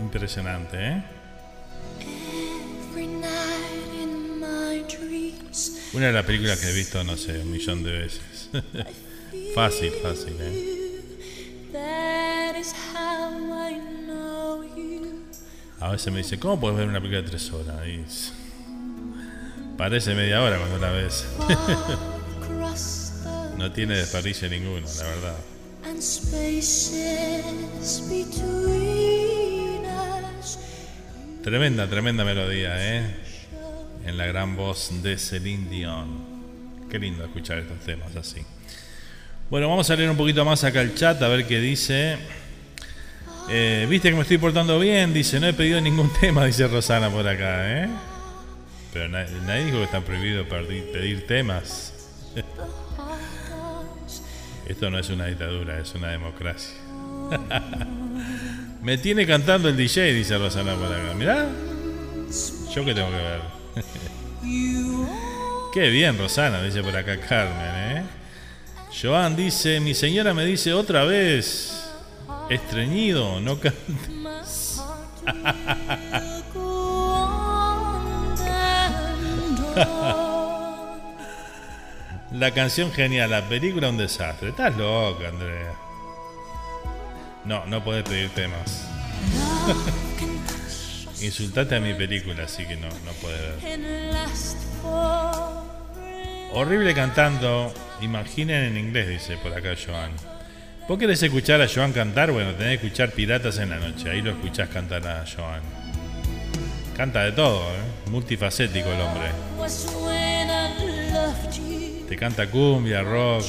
Impresionante, ¿eh? Una de las películas que he visto, no sé, un millón de veces. fácil, fácil, ¿eh? A veces me dice, ¿cómo puedes ver una película de tres horas? Y parece media hora cuando la ves. No tiene desperdicio ninguno, la verdad. Tremenda, tremenda melodía, ¿eh? En la gran voz de Celine Dion. Qué lindo escuchar estos temas así. Bueno, vamos a leer un poquito más acá el chat a ver qué dice. Eh, Viste que me estoy portando bien, dice, no he pedido ningún tema, dice Rosana por acá, ¿eh? Pero na- nadie dijo que está prohibido perdi- pedir temas. Esto no es una dictadura, es una democracia. Me tiene cantando el DJ, dice Rosana por acá. Mirá, yo que tengo que ver. Qué bien, Rosana, dice por acá Carmen, ¿eh? Joan dice, mi señora me dice otra vez, estreñido, no canta. La canción genial, la película un desastre. Estás loca, Andrea. No, no podés pedir temas. Insultaste a mi película, así que no, no puedes ver. Horrible cantando. Imaginen en inglés, dice por acá Joan. ¿Vos querés escuchar a Joan cantar? Bueno, tenés que escuchar Piratas en la Noche. Ahí lo escuchás cantar a Joan. Canta de todo, ¿eh? Multifacético el hombre. Te canta cumbia, rock,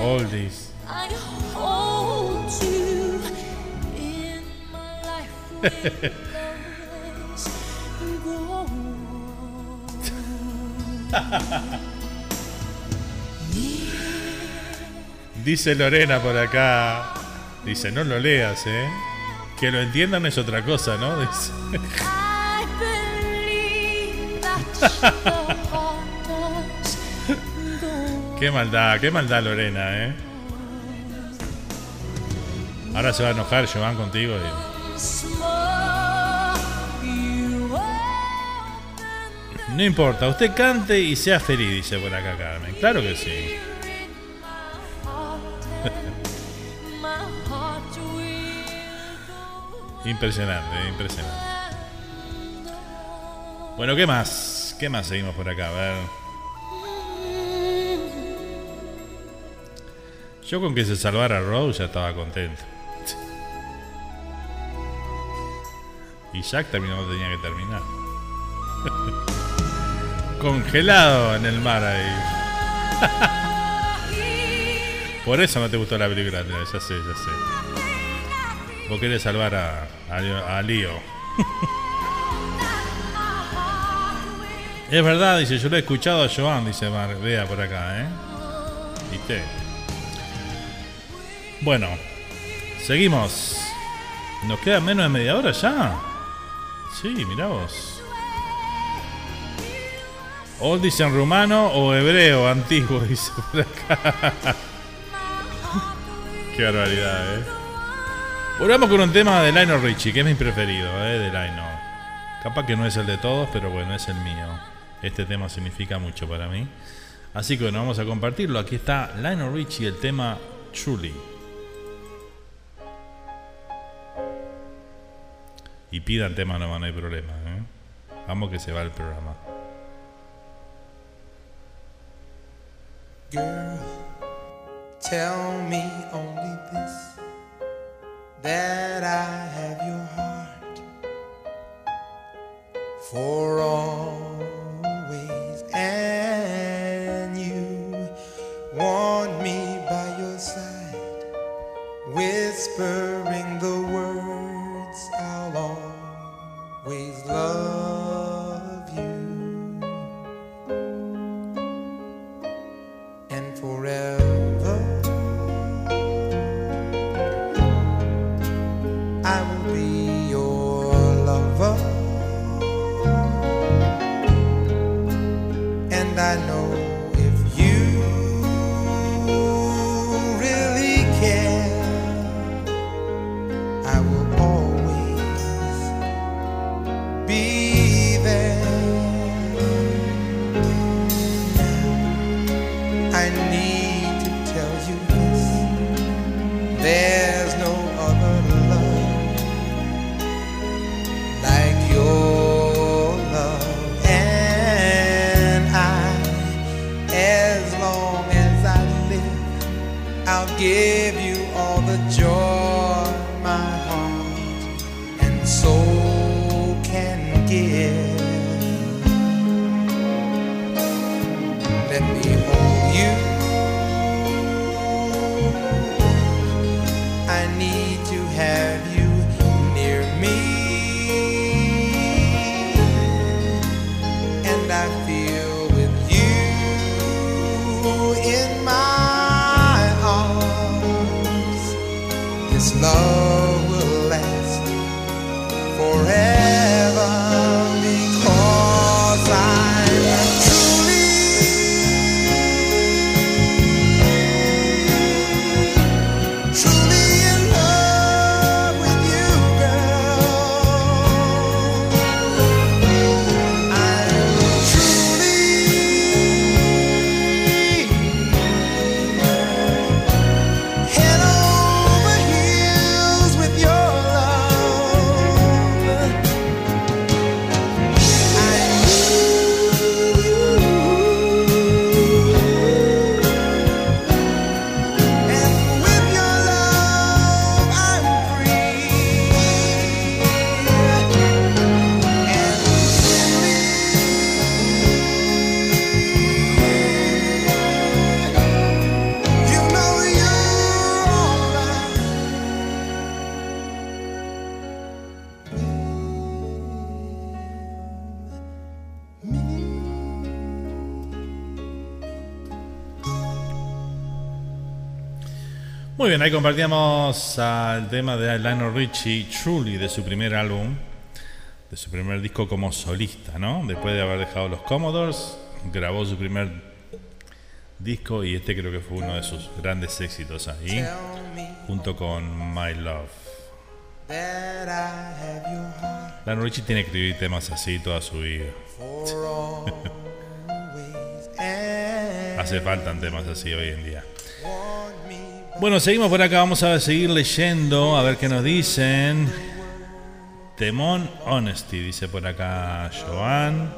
oldies. Dice Lorena por acá. Dice, no lo leas, ¿eh? Que lo entiendan es otra cosa, ¿no? Dice. Qué maldad, qué maldad Lorena, ¿eh? Ahora se va a enojar Joan contigo y... No importa, usted cante y sea feliz, dice por acá Carmen. Claro que sí. Impresionante, impresionante. Bueno, ¿qué más? ¿Qué más seguimos por acá? A ver. Yo con que se salvara Rose ya estaba contento. Y Jack terminó donde tenía que terminar. Congelado en el mar ahí. Por eso no te gustó la película, ya sé, ya sé. Vos querés salvar a, a, a Leo. Es verdad, dice, yo lo he escuchado a Joan, dice Mar, vea por acá, ¿eh? ¿Viste? Bueno, seguimos. ¿Nos queda menos de media hora ya? Sí, mirá vos. Oldies en rumano o hebreo antiguo, dice por acá. Qué barbaridad, eh. Volvamos con un tema de Lionel Richie, que es mi preferido, eh, de Lionel. Capaz que no es el de todos, pero bueno, es el mío. Este tema significa mucho para mí. Así que bueno, vamos a compartirlo. Aquí está Lionel Richie, el tema Truly. Y pidan tema nomás, no hay problema. ¿eh? Vamos que se va el programa. Girl, tell me only this that I have your heart for always, and you want me by your side, whispering the bien, ahí compartíamos al tema de Lionel Richie, Truly, de su primer álbum, de su primer disco como solista, ¿no? Después de haber dejado los Commodores, grabó su primer disco y este creo que fue uno de sus grandes éxitos ahí, junto con My Love. Lionel Richie tiene que escribir temas así toda su vida. Hace falta temas así hoy en día. Bueno, seguimos por acá, vamos a seguir leyendo, a ver qué nos dicen. Temón Honesty, dice por acá Joan.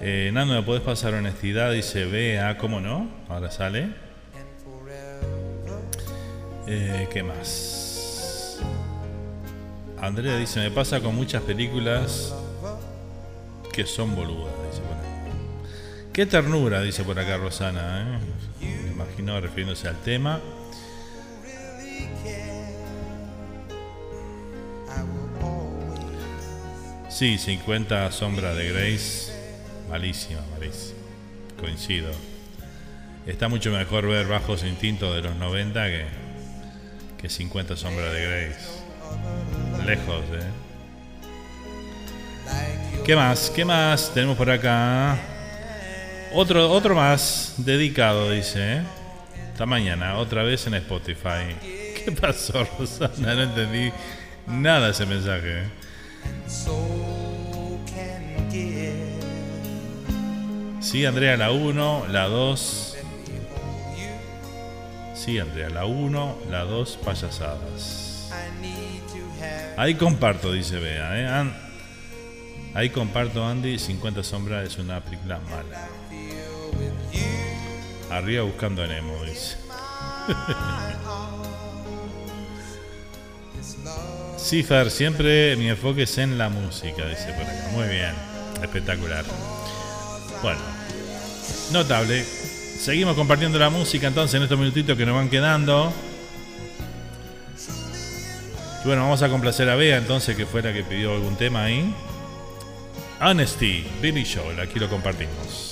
Eh, Nando, ¿me podés pasar honestidad? Dice Bea, ¿cómo no? Ahora sale. Eh, ¿Qué más? Andrea dice, me pasa con muchas películas que son boludas, dice por. Qué ternura, dice por acá Rosana. ¿eh? Me imagino refiriéndose al tema. Sí, 50 sombras de Grace. Malísima, malísima. Coincido. Está mucho mejor ver Bajos Instintos de los 90 que, que 50 sombras de Grace. Lejos, ¿eh? ¿Qué más? ¿Qué más tenemos por acá? Otro, otro más dedicado, dice. ¿eh? Hasta mañana, otra vez en Spotify. ¿Qué pasó, Rosana? No entendí nada ese mensaje. ¿eh? Sí, Andrea, la 1, la 2. Sí, Andrea, la 1, la 2, payasadas. Ahí comparto, dice Bea. ¿eh? An- Ahí comparto, Andy. 50 sombras es una película mala. Arriba buscando a Nemo, dice. Sí, Fer, siempre mi enfoque es en la música, dice por acá. Muy bien, espectacular. Bueno, notable. Seguimos compartiendo la música entonces en estos minutitos que nos van quedando. Y bueno, vamos a complacer a Bea entonces, que fue la que pidió algún tema ahí. Honesty, Billy Joel, aquí lo compartimos.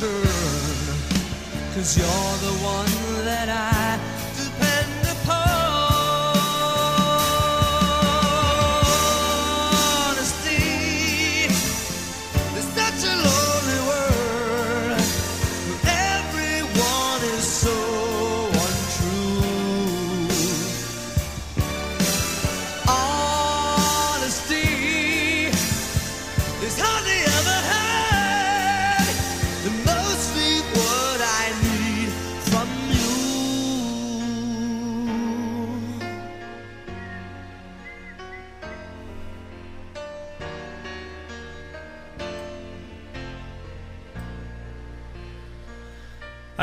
turn? Cause you're the one that I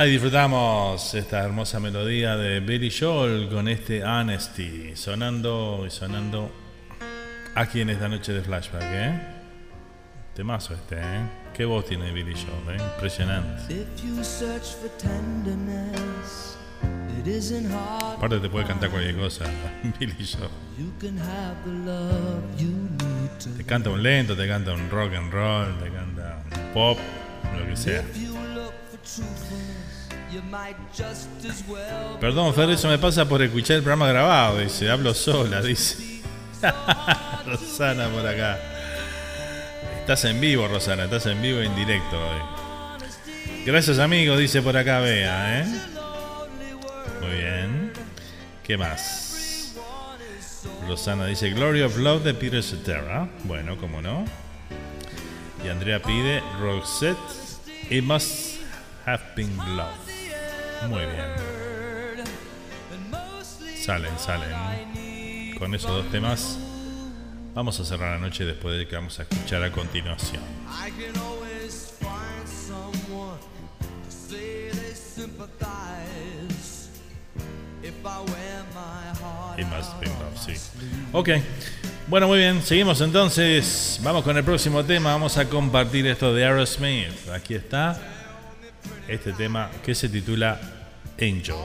Ahí disfrutamos esta hermosa melodía de Billy Joel con este Honesty sonando y sonando aquí en esta noche de flashback, ¿eh? Temazo este, ¿eh? Qué voz tiene Billy Joel, ¿eh? Impresionante. Aparte te puede cantar cualquier cosa, Billy Joel. Te canta un lento, te canta un rock and roll, te canta un pop, lo que sea. Perdón, Fer, eso me pasa por escuchar el programa grabado, dice. Hablo sola, dice. Rosana por acá. Estás en vivo, Rosana, estás en vivo en directo hoy. Gracias, amigo, dice por acá Bea, ¿eh? Muy bien. ¿Qué más? Rosana dice Glory of Love de Peter Cetera. Bueno, cómo no. Y Andrea pide Roxette It Must Have Been Love. Muy bien. Salen, salen. Con esos dos temas vamos a cerrar la noche después de que vamos a escuchar a continuación. It Must Be Love, sí. Ok. Bueno, muy bien. Seguimos entonces. Vamos con el próximo tema. Vamos a compartir esto de Aerosmith. Aquí está. Este tema que se titula Angel.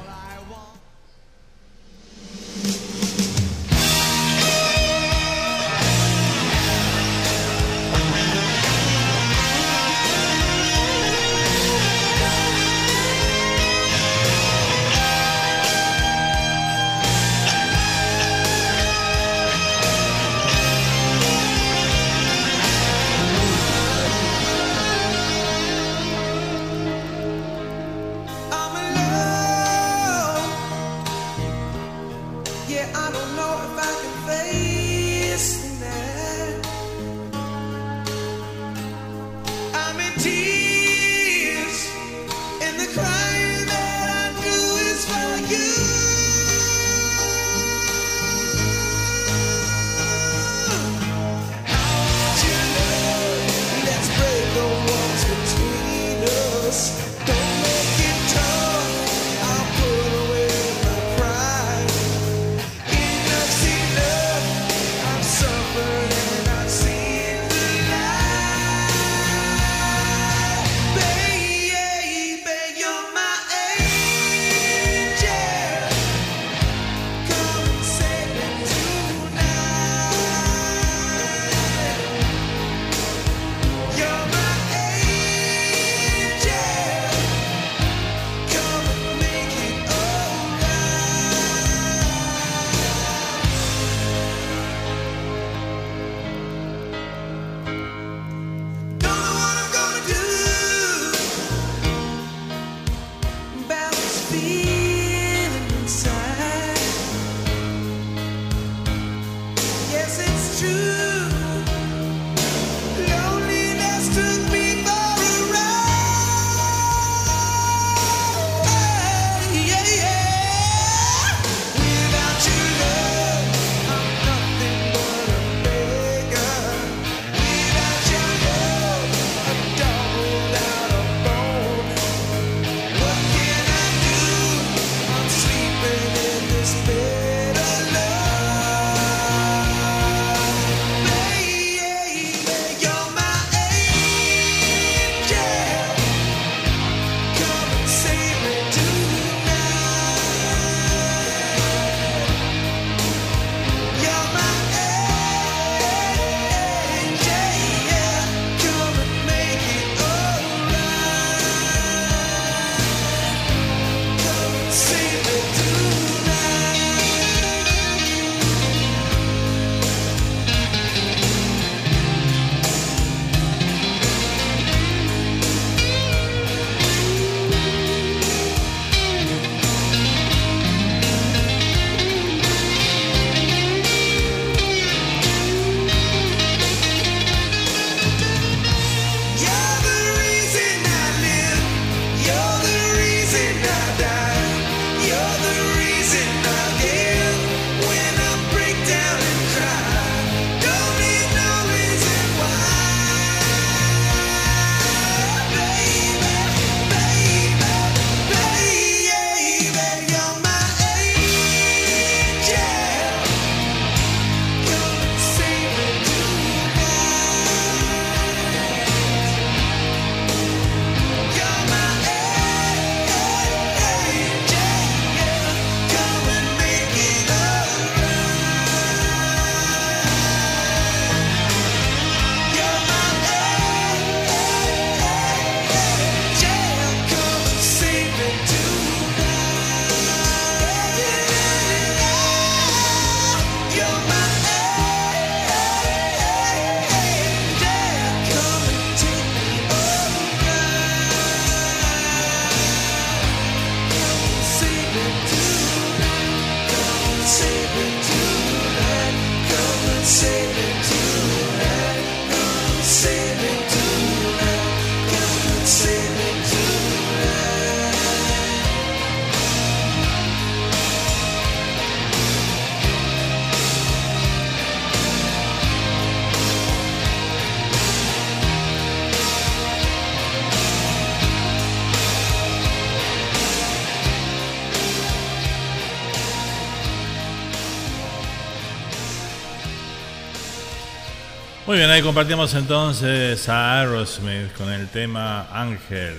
Bien, ahí compartimos entonces a Aerosmith con el tema Ángel,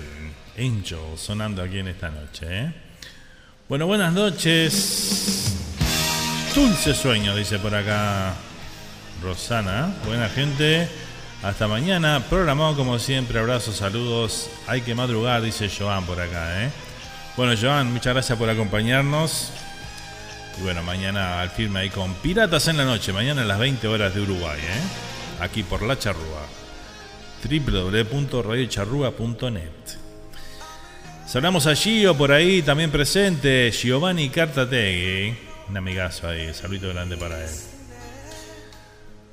Angel, sonando aquí en esta noche. ¿eh? Bueno, buenas noches. Dulce sueño, dice por acá Rosana. Buena gente. Hasta mañana. Programado como siempre. Abrazos, saludos. Hay que madrugar, dice Joan por acá. ¿eh? Bueno, Joan, muchas gracias por acompañarnos. Y bueno, mañana al firme ahí con Piratas en la Noche. Mañana a las 20 horas de Uruguay. ¿eh? Aquí por La Charrúa. www.radiocharrúa.net Saludamos a Gio por ahí, también presente. Giovanni Cartategui. Un amigazo ahí. Saludito grande para él.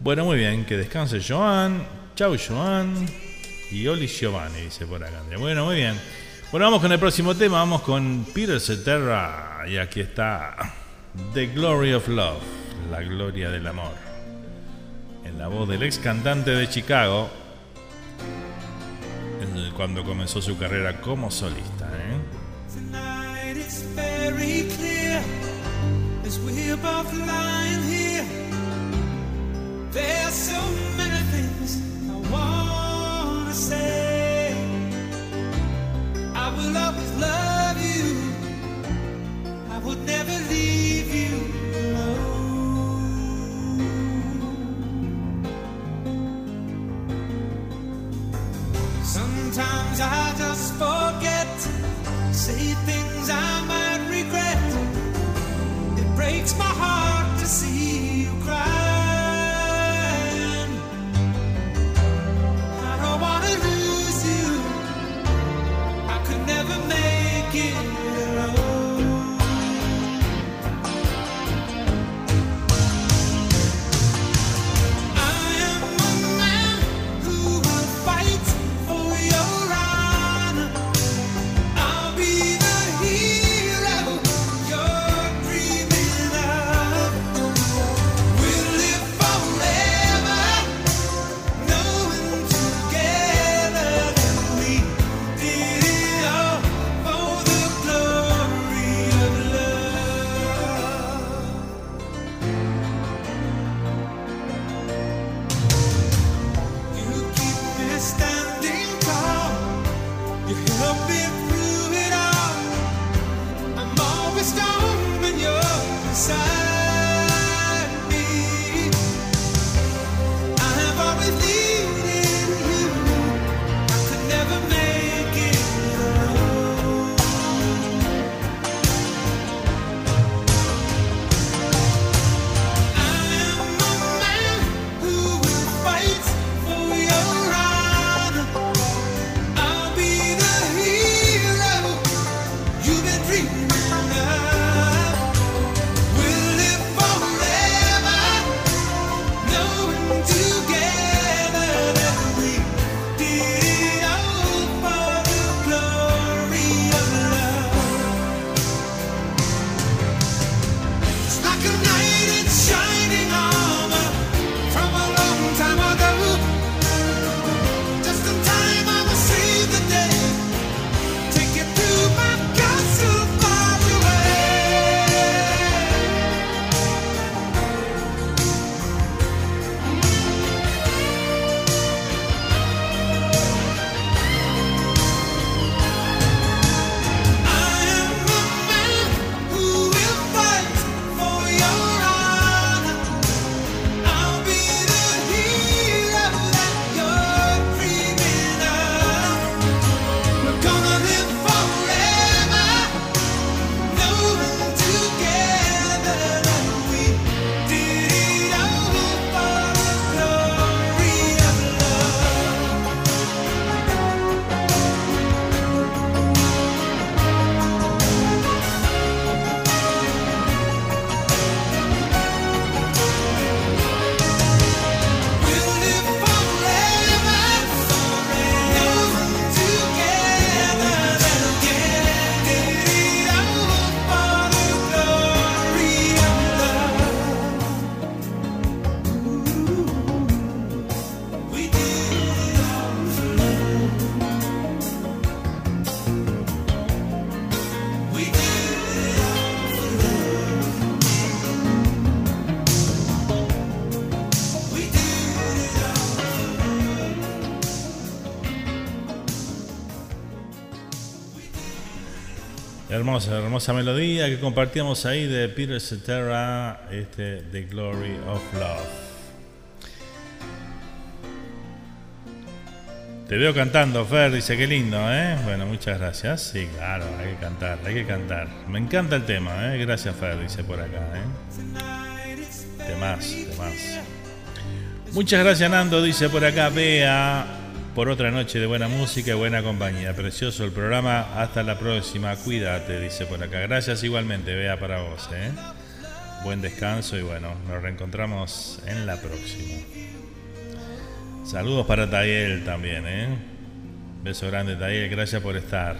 Bueno, muy bien. Que descanse Joan. Chau Joan. Y Oli Giovanni, dice por acá. Bueno, muy bien. Bueno, vamos con el próximo tema. Vamos con Peter Cetera. Y aquí está The Glory of Love. La gloria del amor. La voz del ex cantante de Chicago. Cuando comenzó su carrera como solista. ¿eh? I will always love you. I would never leave Hermosa, hermosa melodía que compartíamos ahí de Peter Cetera, este The Glory of Love. Te veo cantando, Fer, dice qué lindo, ¿eh? Bueno, muchas gracias. Sí, claro, hay que cantar, hay que cantar. Me encanta el tema, ¿eh? Gracias, Fer, dice por acá, ¿eh? Temas, temas. Muchas gracias, Nando, dice por acá, Bea, por otra noche de buena música y buena compañía. Precioso el programa, hasta la próxima, cuídate, dice por acá. Gracias igualmente, Bea, para vos, ¿eh? Buen descanso y bueno, nos reencontramos en la próxima. Saludos para Tayel también, ¿eh? Beso grande, Tayel, gracias por estar.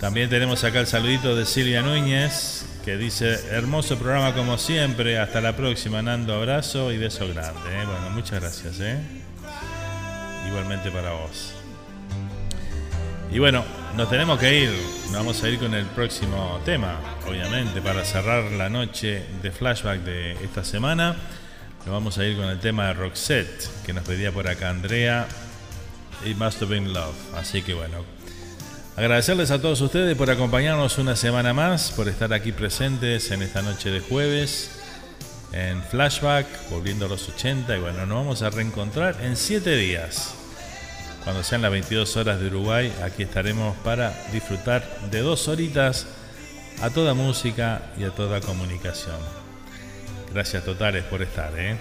También tenemos acá el saludito de Silvia Núñez, que dice, hermoso programa como siempre, hasta la próxima, Nando, abrazo y beso grande. ¿eh? Bueno, muchas gracias, ¿eh? Igualmente para vos. Y bueno, nos tenemos que ir, nos vamos a ir con el próximo tema, obviamente, para cerrar la noche de flashback de esta semana. Nos vamos a ir con el tema de Roxette, que nos pedía por acá Andrea. It must have been love. Así que bueno, agradecerles a todos ustedes por acompañarnos una semana más, por estar aquí presentes en esta noche de jueves en Flashback, volviendo a los 80. Y bueno, nos vamos a reencontrar en 7 días. Cuando sean las 22 horas de Uruguay, aquí estaremos para disfrutar de dos horitas a toda música y a toda comunicación. Gracias totales por estar. ¿eh?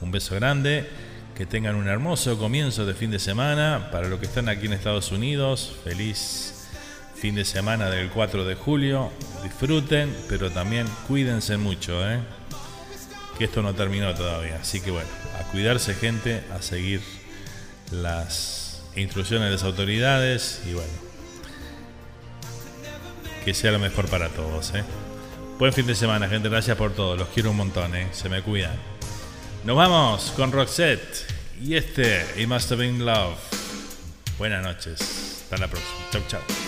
Un beso grande. Que tengan un hermoso comienzo de fin de semana. Para los que están aquí en Estados Unidos, feliz fin de semana del 4 de julio. Disfruten, pero también cuídense mucho. ¿eh? Que esto no terminó todavía. Así que bueno, a cuidarse gente, a seguir las instrucciones de las autoridades y bueno, que sea lo mejor para todos. ¿eh? Buen fin de semana, gente. Gracias por todo. Los quiero un montón. ¿eh? Se me cuidan. Nos vamos con Roxette y este It Must Have Been Love. Buenas noches. Hasta la próxima. Chau, chau.